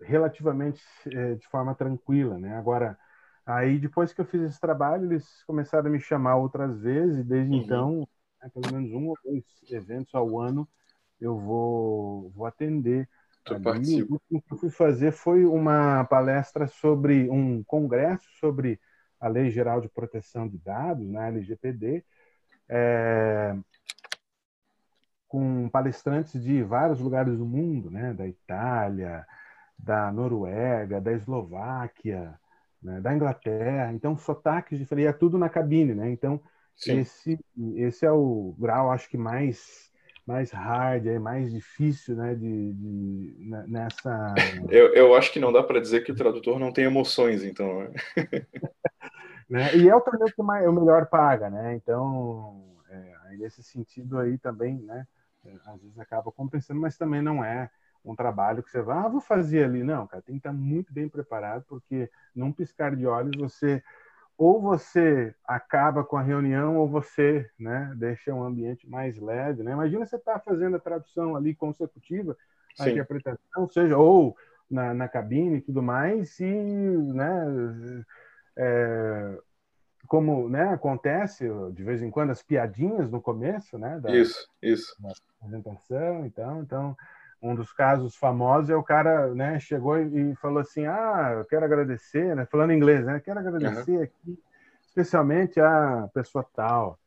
relativamente é, de forma tranquila, né? Agora, Aí, depois que eu fiz esse trabalho, eles começaram a me chamar outras vezes, e desde uhum. então, né, pelo menos um ou dois eventos ao ano, eu vou, vou atender. Ali, o que eu fui fazer foi uma palestra sobre um congresso sobre a Lei Geral de Proteção de Dados, na né, LGPD, é, com palestrantes de vários lugares do mundo, né, da Itália, da Noruega, da Eslováquia, né, da Inglaterra, então sotaques diferentes, é tudo na cabine, né? Então esse esse é o grau, acho que mais mais hard, é mais difícil, né? De, de nessa. Eu, eu acho que não dá para dizer que o tradutor não tem emoções, então. Né? (laughs) né? E é o torneio que mais, o melhor paga, né? Então, é, nesse sentido aí também, né? Às vezes acaba compensando, mas também não é um trabalho que você vai, ah, vou fazer ali. Não, cara, tem que estar muito bem preparado, porque num piscar de olhos você ou você acaba com a reunião ou você né, deixa um ambiente mais leve. Né? Imagina você estar tá fazendo a tradução ali consecutiva, a Sim. interpretação, seja ou na, na cabine e tudo mais, e né, é, como né, acontece de vez em quando as piadinhas no começo né, da, isso, isso. da apresentação, então, então um dos casos famosos é o cara, né, chegou e falou assim, ah, eu quero agradecer, né, falando inglês, né, quero agradecer uhum. aqui, especialmente a pessoa tal.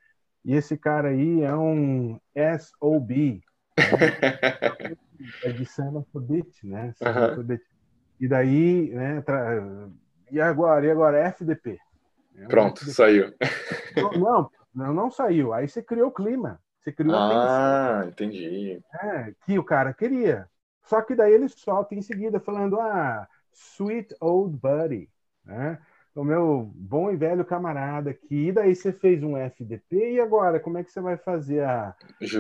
E esse cara aí é um SOB, né? (laughs) é de Son of a Bitch, né, uhum. E daí, né, tra... e agora, e agora FDP. É Pronto, FDP. saiu. Não, não, não saiu. Aí você criou o clima. Você criou ah, a entendi. É, que o cara queria. Só que daí ele solta em seguida falando, ah, sweet old buddy, né? O meu bom e velho camarada aqui. E daí você fez um FDP e agora como é que você vai fazer a,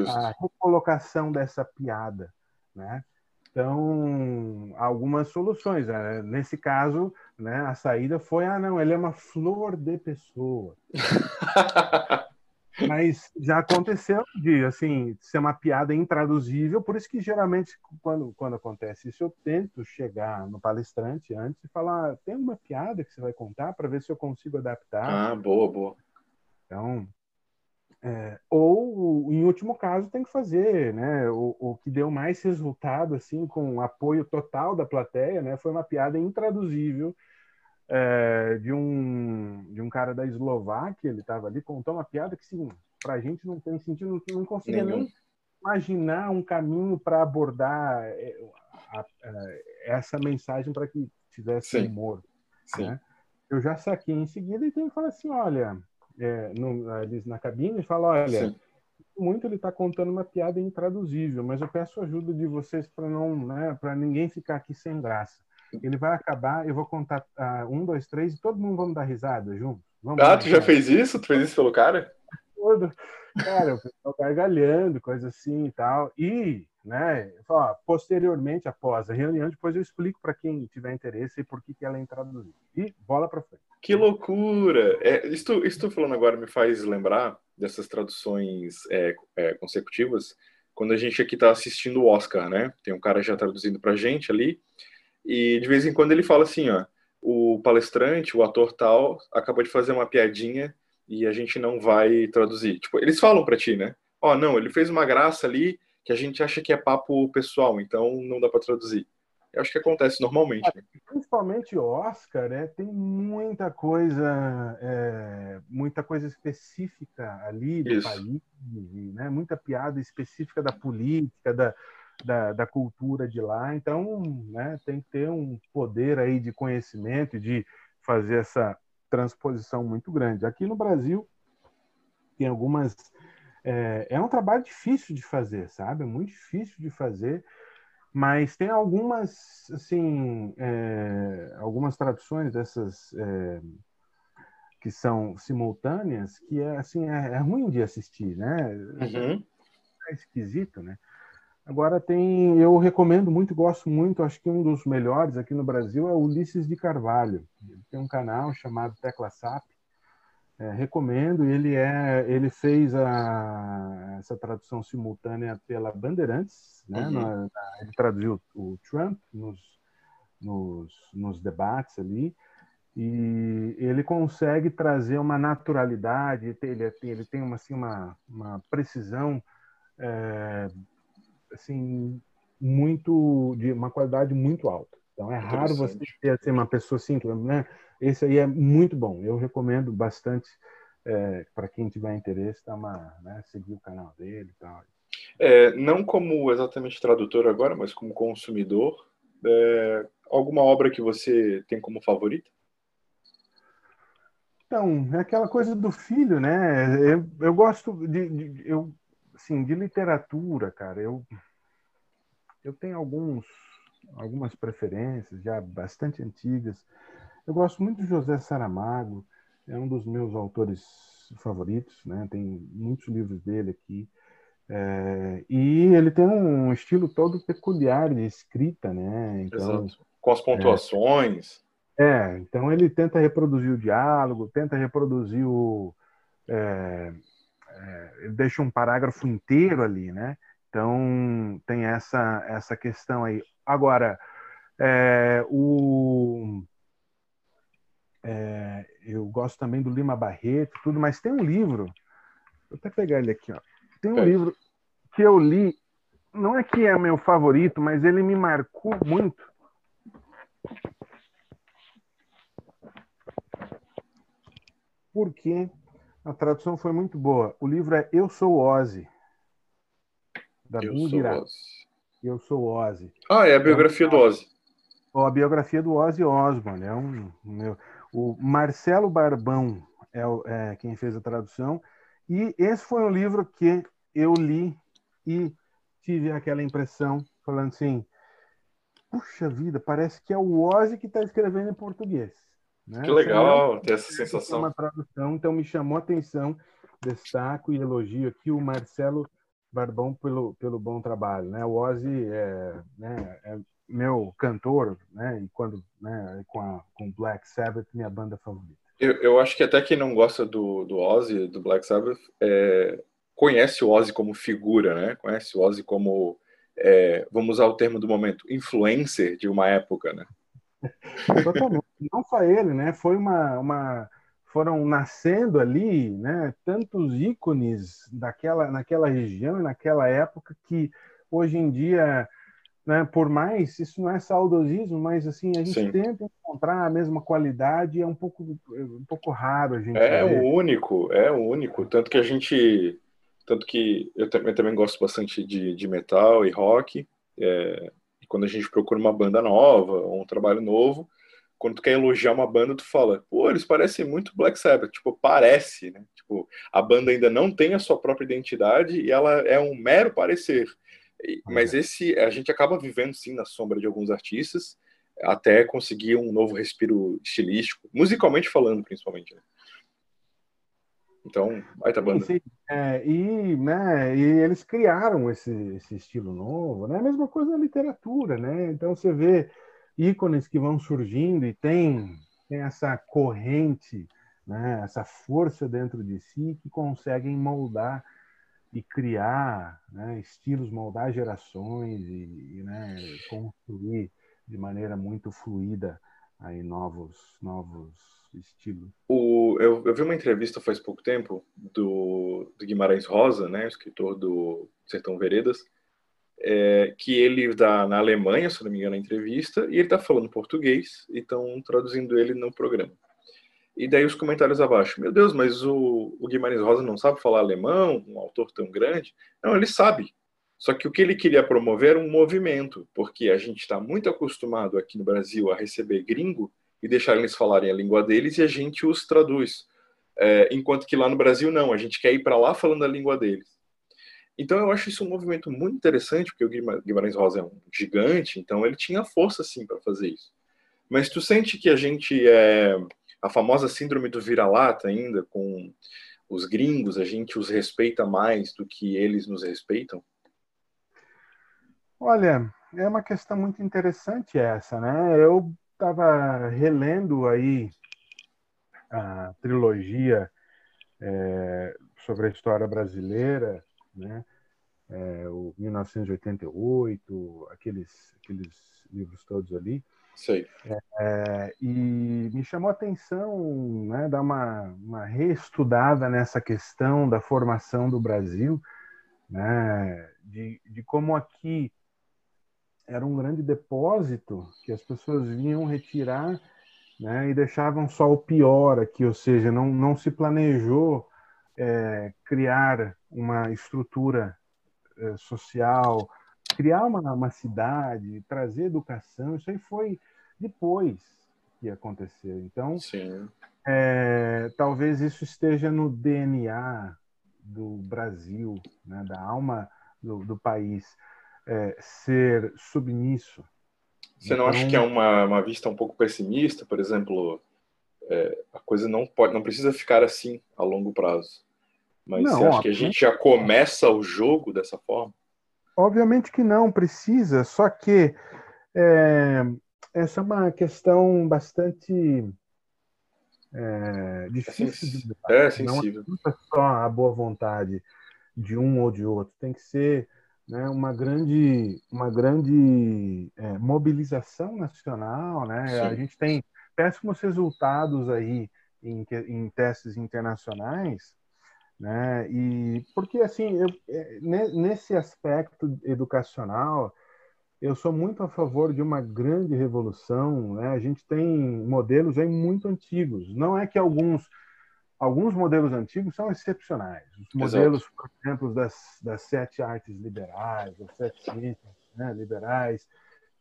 a recolocação dessa piada, né? Então, algumas soluções. Né? Nesse caso, né, a saída foi: ah, não, ele é uma flor de pessoa. (laughs) Mas já aconteceu de, assim, ser uma piada intraduzível, por isso que geralmente, quando, quando acontece isso, eu tento chegar no palestrante antes e falar: tem uma piada que você vai contar para ver se eu consigo adaptar. Ah, boa, boa. Então, é, ou, em último caso, tem que fazer, né? O, o que deu mais resultado, assim, com apoio total da plateia, né? Foi uma piada intraduzível é, de, um, de um cara da Eslováquia, ele estava ali, contou uma piada que, sim, para a gente não tem sentido, não, não conseguia nem imaginar um caminho para abordar é, a, a, essa mensagem para que tivesse sim. humor. Sim. Né? Eu já saquei em seguida e tenho que falar assim, olha, é, no, eles na cabine fala, olha, sim. muito ele está contando uma piada intraduzível, mas eu peço ajuda de vocês para não, né, para ninguém ficar aqui sem graça ele vai acabar, eu vou contar uh, um, dois, três, e todo mundo vamos dar risada junto. Vamos ah, tu já fez isso? Tu fez isso pelo cara? Todo. Cara, o pessoal gargalhando, coisa assim e tal. E né? Ó, posteriormente, após a reunião, depois eu explico para quem tiver interesse e por que, que ela é introduzida. E bola para frente. Que loucura! É, estou, estou falando agora me faz lembrar dessas traduções é, é, consecutivas, quando a gente aqui está assistindo o Oscar, né? Tem um cara já traduzindo para gente ali, e de vez em quando ele fala assim, ó, o palestrante, o ator tal, acabou de fazer uma piadinha e a gente não vai traduzir. Tipo, eles falam para ti, né? Ó, oh, não, ele fez uma graça ali que a gente acha que é papo pessoal, então não dá para traduzir. Eu acho que acontece normalmente. Né? Principalmente Oscar, né? Tem muita coisa, é, muita coisa específica ali do Isso. país, né? Muita piada específica da política, da, da, da cultura de lá. Então, né, tem que ter um poder aí de conhecimento de fazer essa transposição muito grande. Aqui no Brasil, tem algumas. É, é um trabalho difícil de fazer, sabe? É muito difícil de fazer, mas tem algumas, assim, é, algumas traduções dessas é, que são simultâneas que é assim é, é ruim de assistir, né? Uhum. É esquisito, né? Agora tem, eu recomendo muito, gosto muito, acho que um dos melhores aqui no Brasil é o Ulisses de Carvalho. Ele tem um canal chamado Tecla SAP. É, recomendo. Ele é, ele fez a, essa tradução simultânea pela Bandeirantes, né? Uhum. Na, na, ele traduziu o Trump nos, nos, nos debates ali e ele consegue trazer uma naturalidade, ele, ele tem uma, assim, uma, uma precisão é, assim muito de uma qualidade muito alta. Então é raro você ter assim, uma pessoa assim, né? Esse aí é muito bom. Eu recomendo bastante é, para quem tiver interesse, dar uma, né, seguir o canal dele e tal. É, não como exatamente tradutor agora, mas como consumidor, é, alguma obra que você tem como favorita? Então, é aquela coisa do filho, né? Eu, eu gosto de, de, eu, assim, de literatura, cara. Eu eu tenho alguns, algumas preferências já bastante antigas. Eu gosto muito de José Saramago, é um dos meus autores favoritos, né? Tem muitos livros dele aqui. É, e ele tem um estilo todo peculiar de escrita, né? Então, Exato. Com as pontuações. É, é, então ele tenta reproduzir o diálogo, tenta reproduzir o. É, é, ele deixa um parágrafo inteiro ali, né? Então, tem essa, essa questão aí. Agora, é, o, é, eu gosto também do Lima Barreto, tudo, mas tem um livro, vou até pegar ele aqui, ó. Tem um é. livro que eu li, não é que é meu favorito, mas ele me marcou muito. Porque a tradução foi muito boa. O livro é Eu Sou Ozzy da Eu Eu sou Ozzy. Ah, é a biografia é um... do Ozzy. A biografia do Ozzy Osbourne. É um, meu... O Marcelo Barbão é, é quem fez a tradução. E esse foi um livro que eu li e tive aquela impressão, falando assim, puxa vida, parece que é o Ozzy que está escrevendo em português. Né? Que legal ter essa sensação. Uma tradução, então me chamou a atenção, destaco e elogio aqui o Marcelo Barbão pelo, pelo bom trabalho, né? O Ozzy é, né, é meu cantor, né? E quando, né, com a com Black Sabbath, minha banda favorita. Eu, eu acho que até quem não gosta do, do Ozzy, do Black Sabbath, é, conhece o Ozzy como figura, né? Conhece o Ozzy como, é, vamos usar o termo do momento, influencer de uma época, né? (laughs) Totalmente. Não só ele, né? Foi uma, uma foram nascendo ali, né, tantos ícones daquela, naquela região e naquela época que hoje em dia, né, por mais isso não é saudosismo, mas assim a gente Sim. tenta encontrar a mesma qualidade, é um pouco um pouco raro a gente. É ver. o único, é o único, tanto que a gente, tanto que eu também, também gosto bastante de, de metal e rock. É, e quando a gente procura uma banda nova, ou um trabalho novo, quando tu quer elogiar uma banda, tu fala, pô, eles parecem muito Black Sabbath. Tipo, parece, né? Tipo, a banda ainda não tem a sua própria identidade e ela é um mero parecer. Mas esse, a gente acaba vivendo, sim, na sombra de alguns artistas, até conseguir um novo respiro estilístico, musicalmente falando, principalmente. Né? Então, vai tá banda. Sim, sim. É, e, né, e eles criaram esse, esse estilo novo, né? A mesma coisa na literatura, né? Então você vê ícones que vão surgindo e tem, tem essa corrente, né? essa força dentro de si que conseguem moldar e criar né? estilos, moldar gerações e, e né? construir de maneira muito fluida aí novos novos estilos. O, eu, eu vi uma entrevista faz pouco tempo do, do Guimarães Rosa, né, escritor do Sertão Veredas, é, que ele está na Alemanha, se não me engano, na entrevista, e ele está falando português e estão traduzindo ele no programa. E daí os comentários abaixo, meu Deus, mas o, o Guimarães Rosa não sabe falar alemão, um autor tão grande? Não, ele sabe. Só que o que ele queria promover era um movimento, porque a gente está muito acostumado aqui no Brasil a receber gringo e deixar eles falarem a língua deles e a gente os traduz. É, enquanto que lá no Brasil não, a gente quer ir para lá falando a língua deles. Então eu acho isso um movimento muito interessante, porque o Guimarães Rosa é um gigante, então ele tinha força sim para fazer isso. Mas tu sente que a gente é a famosa síndrome do vira-lata ainda com os gringos, a gente os respeita mais do que eles nos respeitam? Olha, é uma questão muito interessante essa, né? Eu estava relendo aí a trilogia é, sobre a história brasileira né? É, o 1988, aqueles, aqueles livros todos ali. Sei. É, e me chamou a atenção né, dar uma, uma reestudada nessa questão da formação do Brasil, né, de, de como aqui era um grande depósito que as pessoas vinham retirar né, e deixavam só o pior aqui, ou seja, não, não se planejou é, criar uma estrutura é, social, criar uma, uma cidade, trazer educação, isso aí foi depois que aconteceu. Então, é, talvez isso esteja no DNA do Brasil, né, da alma do, do país, é, ser submisso. Você não então, acha que é uma, uma vista um pouco pessimista, por exemplo? é, a coisa não pode, não precisa ficar assim a longo prazo. Mas não, você acha que a gente já começa o jogo dessa forma? Obviamente que não precisa, só que é, essa é uma questão bastante é, difícil de lidar. É sensível. Não é só a boa vontade de um ou de outro, tem que ser né, uma grande, uma grande é, mobilização nacional. Né? A gente tem péssimos resultados aí em, em testes internacionais, né? E porque assim, eu, é, nesse aspecto educacional, eu sou muito a favor de uma grande revolução. Né? A gente tem modelos aí muito antigos. Não é que alguns alguns modelos antigos são excepcionais. Os modelos, Exato. por exemplo, das, das sete artes liberais, das sete ciências né, liberais,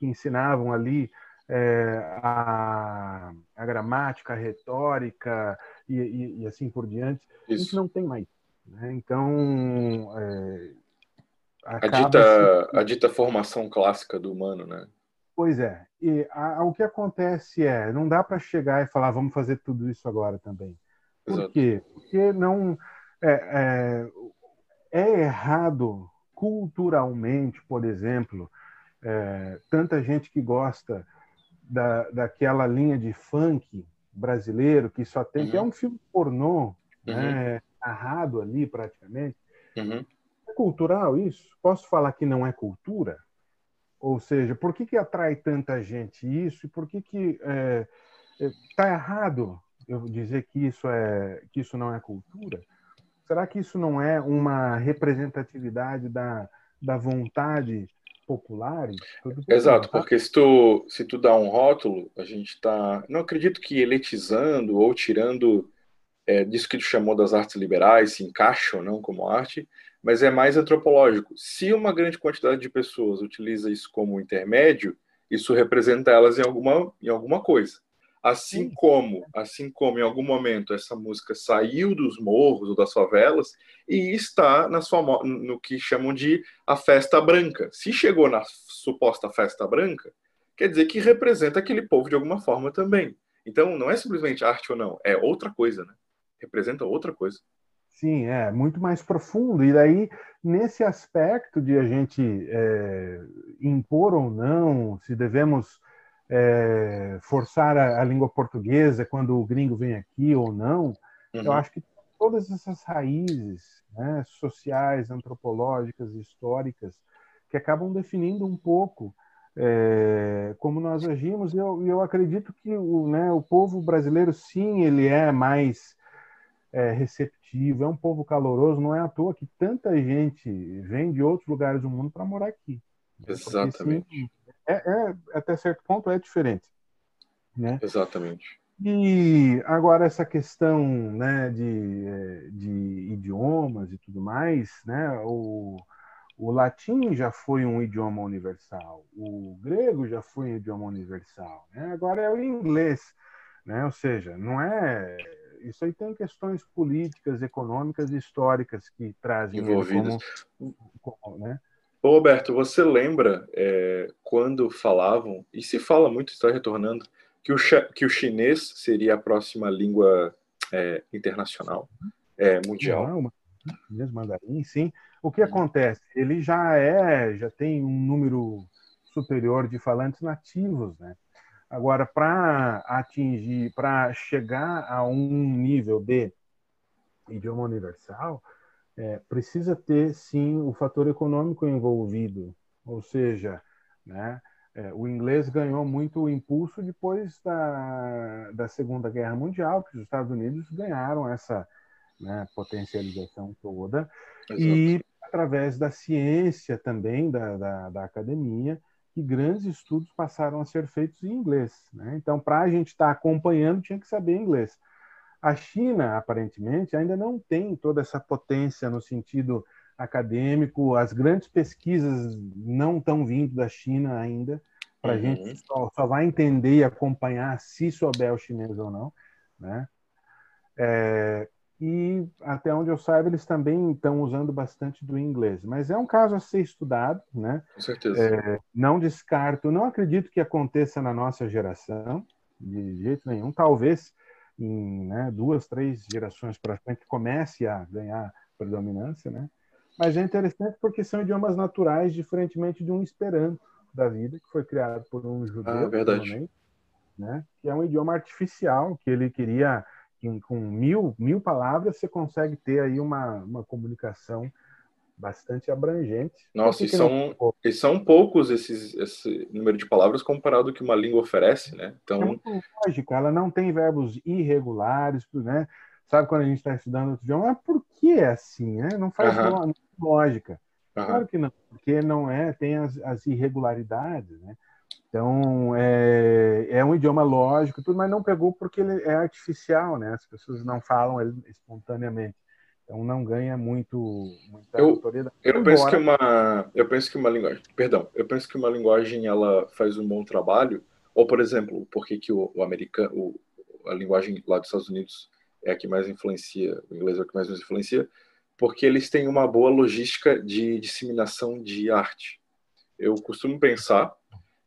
que ensinavam ali é, a, a, gramática, a retórica e, e, e assim por diante, Isso. a gente não tem mais. Né? Então, é, a, dita, a dita formação clássica do humano, né? Pois é. E a, o que acontece é, não dá para chegar e falar, vamos fazer tudo isso agora também. Por Exato. quê? Porque não é, é, é errado culturalmente, por exemplo, é, tanta gente que gosta da, daquela linha de funk brasileiro que só tem, uhum. que é uhum. um filme pornô, uhum. né, narrado ali praticamente. Uhum. É cultural isso? Posso falar que não é cultura? Ou seja, por que, que atrai tanta gente isso e por que que está é, é tá errado eu dizer que isso é que isso não é cultura? Será que isso não é uma representatividade da, da vontade populares. Exato, porque se tu, se tu dá um rótulo, a gente está, não acredito que eletizando ou tirando é, disso que tu chamou das artes liberais, se encaixam não como arte, mas é mais antropológico. Se uma grande quantidade de pessoas utiliza isso como intermédio, isso representa elas em alguma, em alguma coisa. Assim como, assim como em algum momento essa música saiu dos morros ou das favelas e está na sua no que chamam de a festa branca. Se chegou na suposta festa branca, quer dizer que representa aquele povo de alguma forma também. Então não é simplesmente arte ou não, é outra coisa, né? Representa outra coisa. Sim, é muito mais profundo. E daí, nesse aspecto de a gente é, impor ou não, se devemos é, forçar a, a, língua portuguesa quando o gringo vem aqui ou não, uhum. eu acho que todas essas raízes né, sociais, antropológicas, históricas, que acabam definindo um pouco é, como nós agimos. Eu, eu acredito que o, né, o povo brasileiro, sim, ele é mais é, receptivo, é um povo caloroso. Não é à toa que tanta gente vem de outros lugares do mundo para morar aqui. Exatamente. Porque, sim, é, é, até certo ponto é diferente. Né? Exatamente. E agora essa questão né, de, é, de idiomas e tudo mais, né, o, o latim já foi um idioma universal, o grego já foi um idioma universal, né? agora é o inglês, né? ou seja, não é isso aí tem questões políticas, econômicas e históricas que trazem envolvidas. Como, como, né? Ô, Roberto, você lembra é, quando falavam, e se fala muito, está retornando, que o, que o chinês seria a próxima língua é, internacional, é, mundial? Não, mandarim, sim. O que acontece? Ele já é, já tem um número superior de falantes nativos, né? Agora, para atingir, para chegar a um nível de idioma universal, é, precisa ter sim o fator econômico envolvido, ou seja, né, é, o inglês ganhou muito impulso depois da, da Segunda Guerra Mundial, que os Estados Unidos ganharam essa né, potencialização toda, Exato. e através da ciência também, da, da, da, academia, que grandes estudos passaram a ser feitos em inglês. Né? Então, para a gente estar tá acompanhando, tinha que saber inglês. A China, aparentemente, ainda não tem toda essa potência no sentido acadêmico, as grandes pesquisas não estão vindo da China ainda, para a uhum. gente só, só, vai entender e acompanhar se souber o chinês ou não. Né? É, e até onde eu saiba, eles também estão usando bastante do inglês. Mas é um caso a ser estudado, né? Com certeza. É, não descarto, não acredito que aconteça na nossa geração, de jeito nenhum. Talvez em né, duas, três gerações para frente comece a ganhar predominância, né? Mas é interessante porque são idiomas naturais, diferentemente de um Esperanto da vida, que foi criado por um judeu, ah, verdade. né? Que é um idioma artificial, que ele queria com mil, mil palavras você consegue ter aí uma, uma comunicação bastante abrangente. Nossa, e são, e são poucos esses, esse número de palavras comparado ao que uma língua oferece, né? Então... É lógica, ela não tem verbos irregulares, né? Sabe quando a gente está estudando outro idioma, por que é assim, né? Não faz lógica. Claro que não, porque não é, tem as, as irregularidades, né? Então, é, é um idioma lógico, tudo, mas não pegou porque ele é artificial, né? As pessoas não falam ele espontaneamente. Então, não ganha muito muita eu, autoridade. Eu Embora... penso que uma, eu penso que uma linguagem, perdão, eu penso que uma linguagem ela faz um bom trabalho. Ou, por exemplo, por que o, o americano, o, a linguagem lá dos Estados Unidos é a que mais influencia, o inglês é o que mais nos influencia, porque eles têm uma boa logística de disseminação de arte. Eu costumo pensar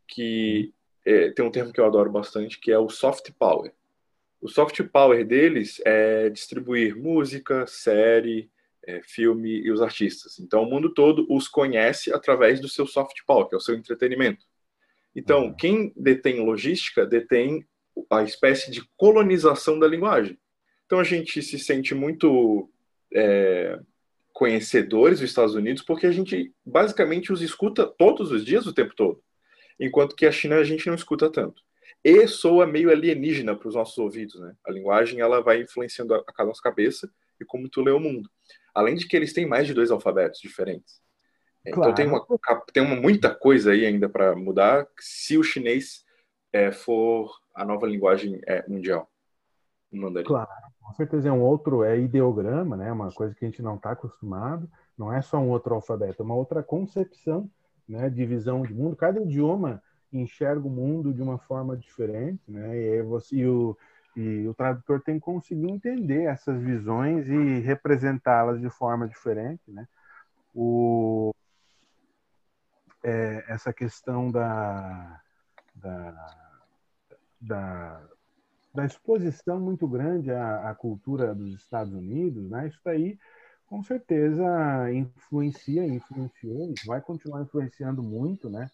que é, tem um termo que eu adoro bastante, que é o soft power. O soft power deles é distribuir música, série, é, filme e os artistas. Então, o mundo todo os conhece através do seu soft power, que é o seu entretenimento. Então, uhum. quem detém logística detém a espécie de colonização da linguagem. Então, a gente se sente muito é, conhecedores dos Estados Unidos porque a gente basicamente os escuta todos os dias, o tempo todo enquanto que a China a gente não escuta tanto. E soa meio alienígena para os nossos ouvidos, né? A linguagem ela vai influenciando a, a nossa cabeça e como tu lê o mundo. Além de que eles têm mais de dois alfabetos diferentes. Claro. Então tem uma, tem uma muita coisa aí ainda para mudar se o chinês é, for a nova linguagem é, mundial. Mandarim. Claro, com certeza é um outro é ideograma, né? Uma coisa que a gente não está acostumado. Não é só um outro alfabeto, é uma outra concepção né, de visão de mundo. Cada idioma enxerga o mundo de uma forma diferente, né? E, você, e, o, e o tradutor tem que conseguir entender essas visões e representá-las de forma diferente, né? O, é, essa questão da, da, da da exposição muito grande à, à, cultura dos Estados Unidos, né? Isso daí, com certeza, influencia, influenciou, vai continuar influenciando muito, né?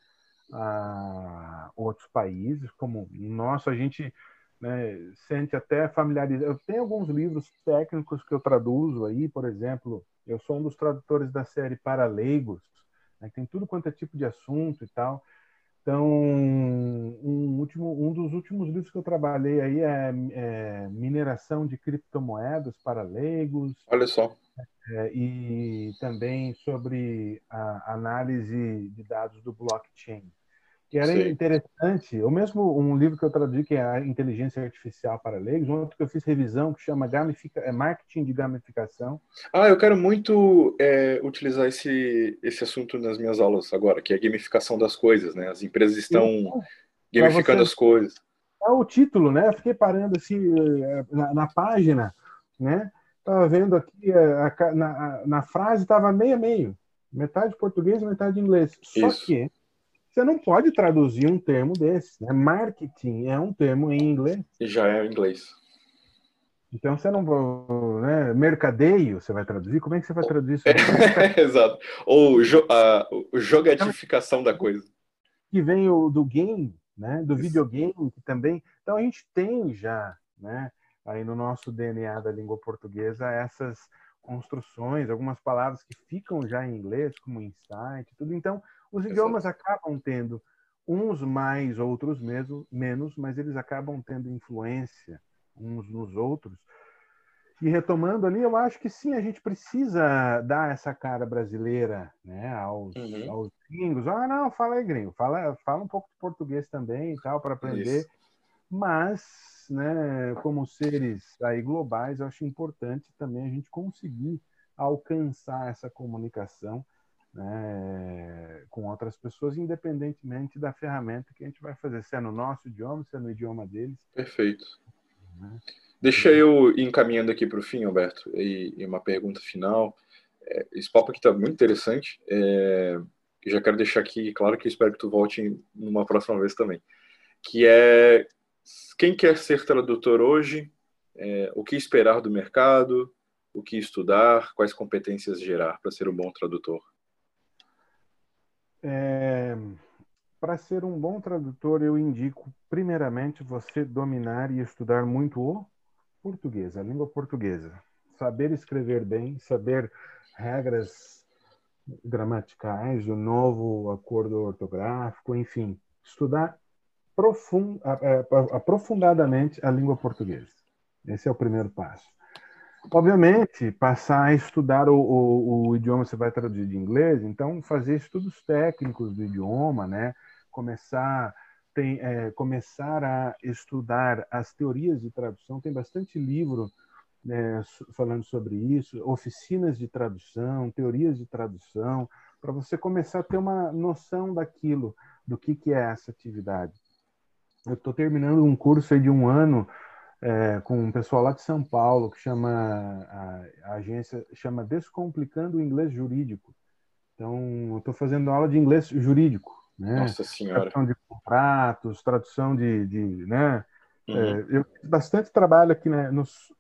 A outros países, como o nosso, a gente né, sente até familiarizado. Eu tenho alguns livros técnicos que eu traduzo aí, por exemplo, eu sou um dos tradutores da série Para Leigos, né, tem tudo quanto é tipo de assunto e tal. Então, um, último, um dos últimos livros que eu trabalhei aí é, é Mineração de Criptomoedas para Leigos. Olha só. É, e também sobre a análise de dados do blockchain que era Sim. interessante. Ou mesmo um livro que eu traduzi, que é a Inteligência Artificial para Leigos, um outro que eu fiz revisão, que chama Gamifica, é Marketing de Gamificação. Ah, eu quero muito é, utilizar esse, esse assunto nas minhas aulas agora, que é a gamificação das coisas, né? As empresas estão Sim. gamificando você, as coisas. É o título, né? Eu fiquei parando assim é, na, na página, né? Estava vendo aqui, a, a, na, na frase estava meio a meio. Metade português, metade inglês. Só Isso. que você não pode traduzir um termo desse. Né? Marketing é um termo em inglês. Já é em inglês. Então você não vai. Né? Mercadeio, você vai traduzir? Como é que você vai traduzir isso? (laughs) Exato. Ou jo a jogadificação da coisa. Que vem o do game, né? do videogame, que também. Então a gente tem já, né? aí no nosso DNA da língua portuguesa, essas construções, algumas palavras que ficam já em inglês, como insight, tudo. Então, os idiomas acabam tendo uns mais, outros mesmo, menos, mas eles acabam tendo influência uns nos outros. E retomando ali, eu acho que sim, a gente precisa dar essa cara brasileira né, aos, uhum. aos gringos. Ah, não, fala aí, gringo, fala, fala um pouco de português também e tal, para aprender. Isso. Mas, né, como seres aí globais, eu acho importante também a gente conseguir alcançar essa comunicação né, com outras pessoas, independentemente da ferramenta que a gente vai fazer, se é no nosso idioma, se é no idioma deles. Perfeito. Né? Deixa eu ir encaminhando aqui para o fim, Alberto, e, e, uma pergunta final. É, esse papo aqui está muito interessante. É, já quero deixar aqui, claro que espero que tu volte numa próxima vez também. Que é quem quer ser tradutor hoje, é, o que esperar do mercado, o que estudar, quais competências gerar para ser um bom tradutor. É, Para ser um bom tradutor, eu indico, primeiramente, você dominar e estudar muito o português, a língua portuguesa. Saber escrever bem, saber regras gramaticais, o novo acordo ortográfico, enfim, estudar profund, aprofundadamente a língua portuguesa. Esse é o primeiro passo. Obviamente, passar a estudar o, o, o, idioma, você vai traduzir de inglês, então fazer estudos técnicos do idioma, né? Começar, tem, é, começar a estudar as teorias de tradução, tem bastante livro né, falando sobre isso, oficinas de tradução, teorias de tradução, para você começar a ter uma noção daquilo, do que, que é essa atividade. Eu estou terminando um curso de um ano é, com um pessoal lá de São Paulo que chama a, a agência chama Descomplicando o Inglês Jurídico. Então, eu estou fazendo aula de inglês jurídico, né? Nossa senhora. Tradução de contratos, tradução de, de né? Uhum. É, eu bastante trabalho aqui né, nos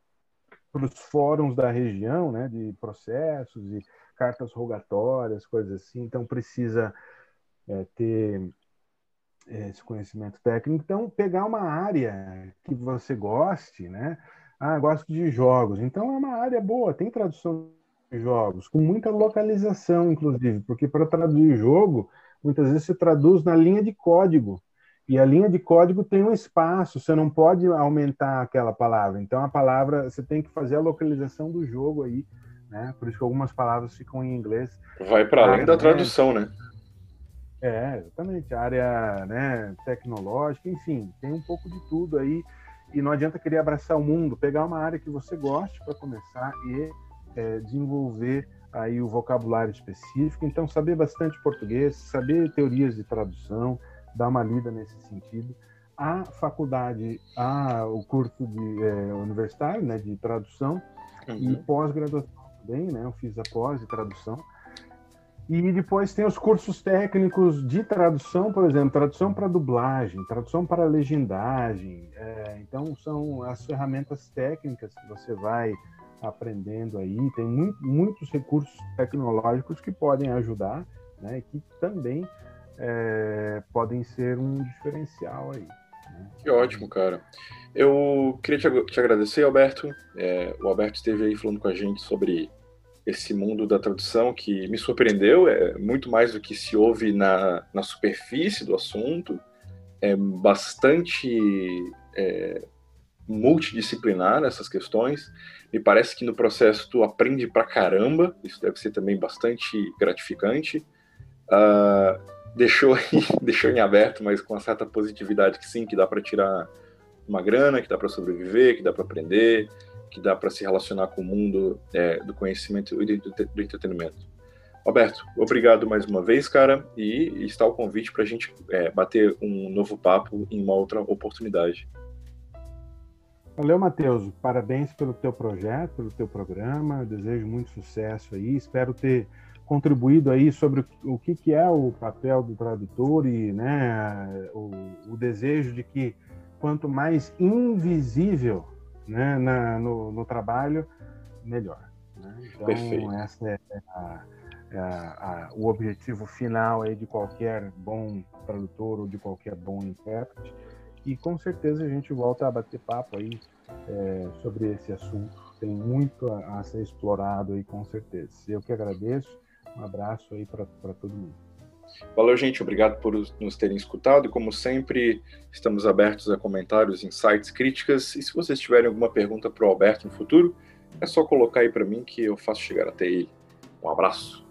os fóruns da região, né? De processos e cartas rogatórias, coisas assim. Então, precisa é, ter esse conhecimento técnico. Então, pegar uma área que você goste, né? Ah, gosto de jogos. Então, é uma área boa, tem tradução de jogos, com muita localização, inclusive, porque para traduzir jogo, muitas vezes você traduz na linha de código. E a linha de código tem um espaço, você não pode aumentar aquela palavra. Então, a palavra, você tem que fazer a localização do jogo aí, né? Por isso que algumas palavras ficam em inglês. Vai para além da tradução, né? É, exatamente. Área né, tecnológica, enfim, tem um pouco de tudo aí. E não adianta querer abraçar o mundo, pegar uma área que você goste para começar e é, desenvolver aí o vocabulário específico. Então, saber bastante português, saber teorias de tradução, dar uma lida nesse sentido. A faculdade, a, o curso de, é, universitário né, de tradução uhum. e pós-graduação também, né? Eu fiz a pós de tradução E depois tem os cursos técnicos de tradução, por exemplo, tradução para dublagem, tradução para legendagem. É, então, são as ferramentas técnicas que você vai aprendendo aí. Tem muito, muitos recursos tecnológicos que podem ajudar, né? E que também é, podem ser um diferencial aí. Né? Que ótimo, cara. Eu queria te, te agradecer, Alberto. É, o Alberto esteve aí falando com a gente sobre esse mundo da tradução que me surpreendeu, é muito mais do que se ouve na, na superfície do assunto, é bastante é, multidisciplinar essas questões. Me parece que no processo tu aprende pra caramba, isso deve ser também bastante gratificante. Uh, deixou, (laughs) deixou em aberto, mas com uma certa positividade que sim, que dá para tirar uma grana, que dá para sobreviver, que dá para aprender, que dá para se relacionar com o mundo é, do conhecimento e do, entretenimento. Roberto, obrigado mais uma vez, cara, e está o convite para a gente é, bater um novo papo em uma outra oportunidade. Valeu, Matheus. Parabéns pelo teu projeto, pelo teu programa. desejo muito sucesso aí. Espero ter contribuído aí sobre o que, que é o papel do tradutor e né, o, o desejo de que quanto mais invisível né, na, no, no, trabalho, melhor. Né? Então, Perfeito. essa é, a, é a, a, o objetivo final aí de qualquer bom tradutor ou de qualquer bom intérprete. E com certeza a gente volta a bater papo aí é, sobre esse assunto. Tem muito a, a, ser explorado aí, com certeza. Eu que agradeço. Um abraço aí para todo mundo. Valeu, gente. Obrigado por nos terem escutado. Como sempre, estamos abertos a comentários, insights, críticas. E se vocês tiverem alguma pergunta para o Alberto no futuro, é só colocar aí para mim que eu faço chegar até ele. Um abraço.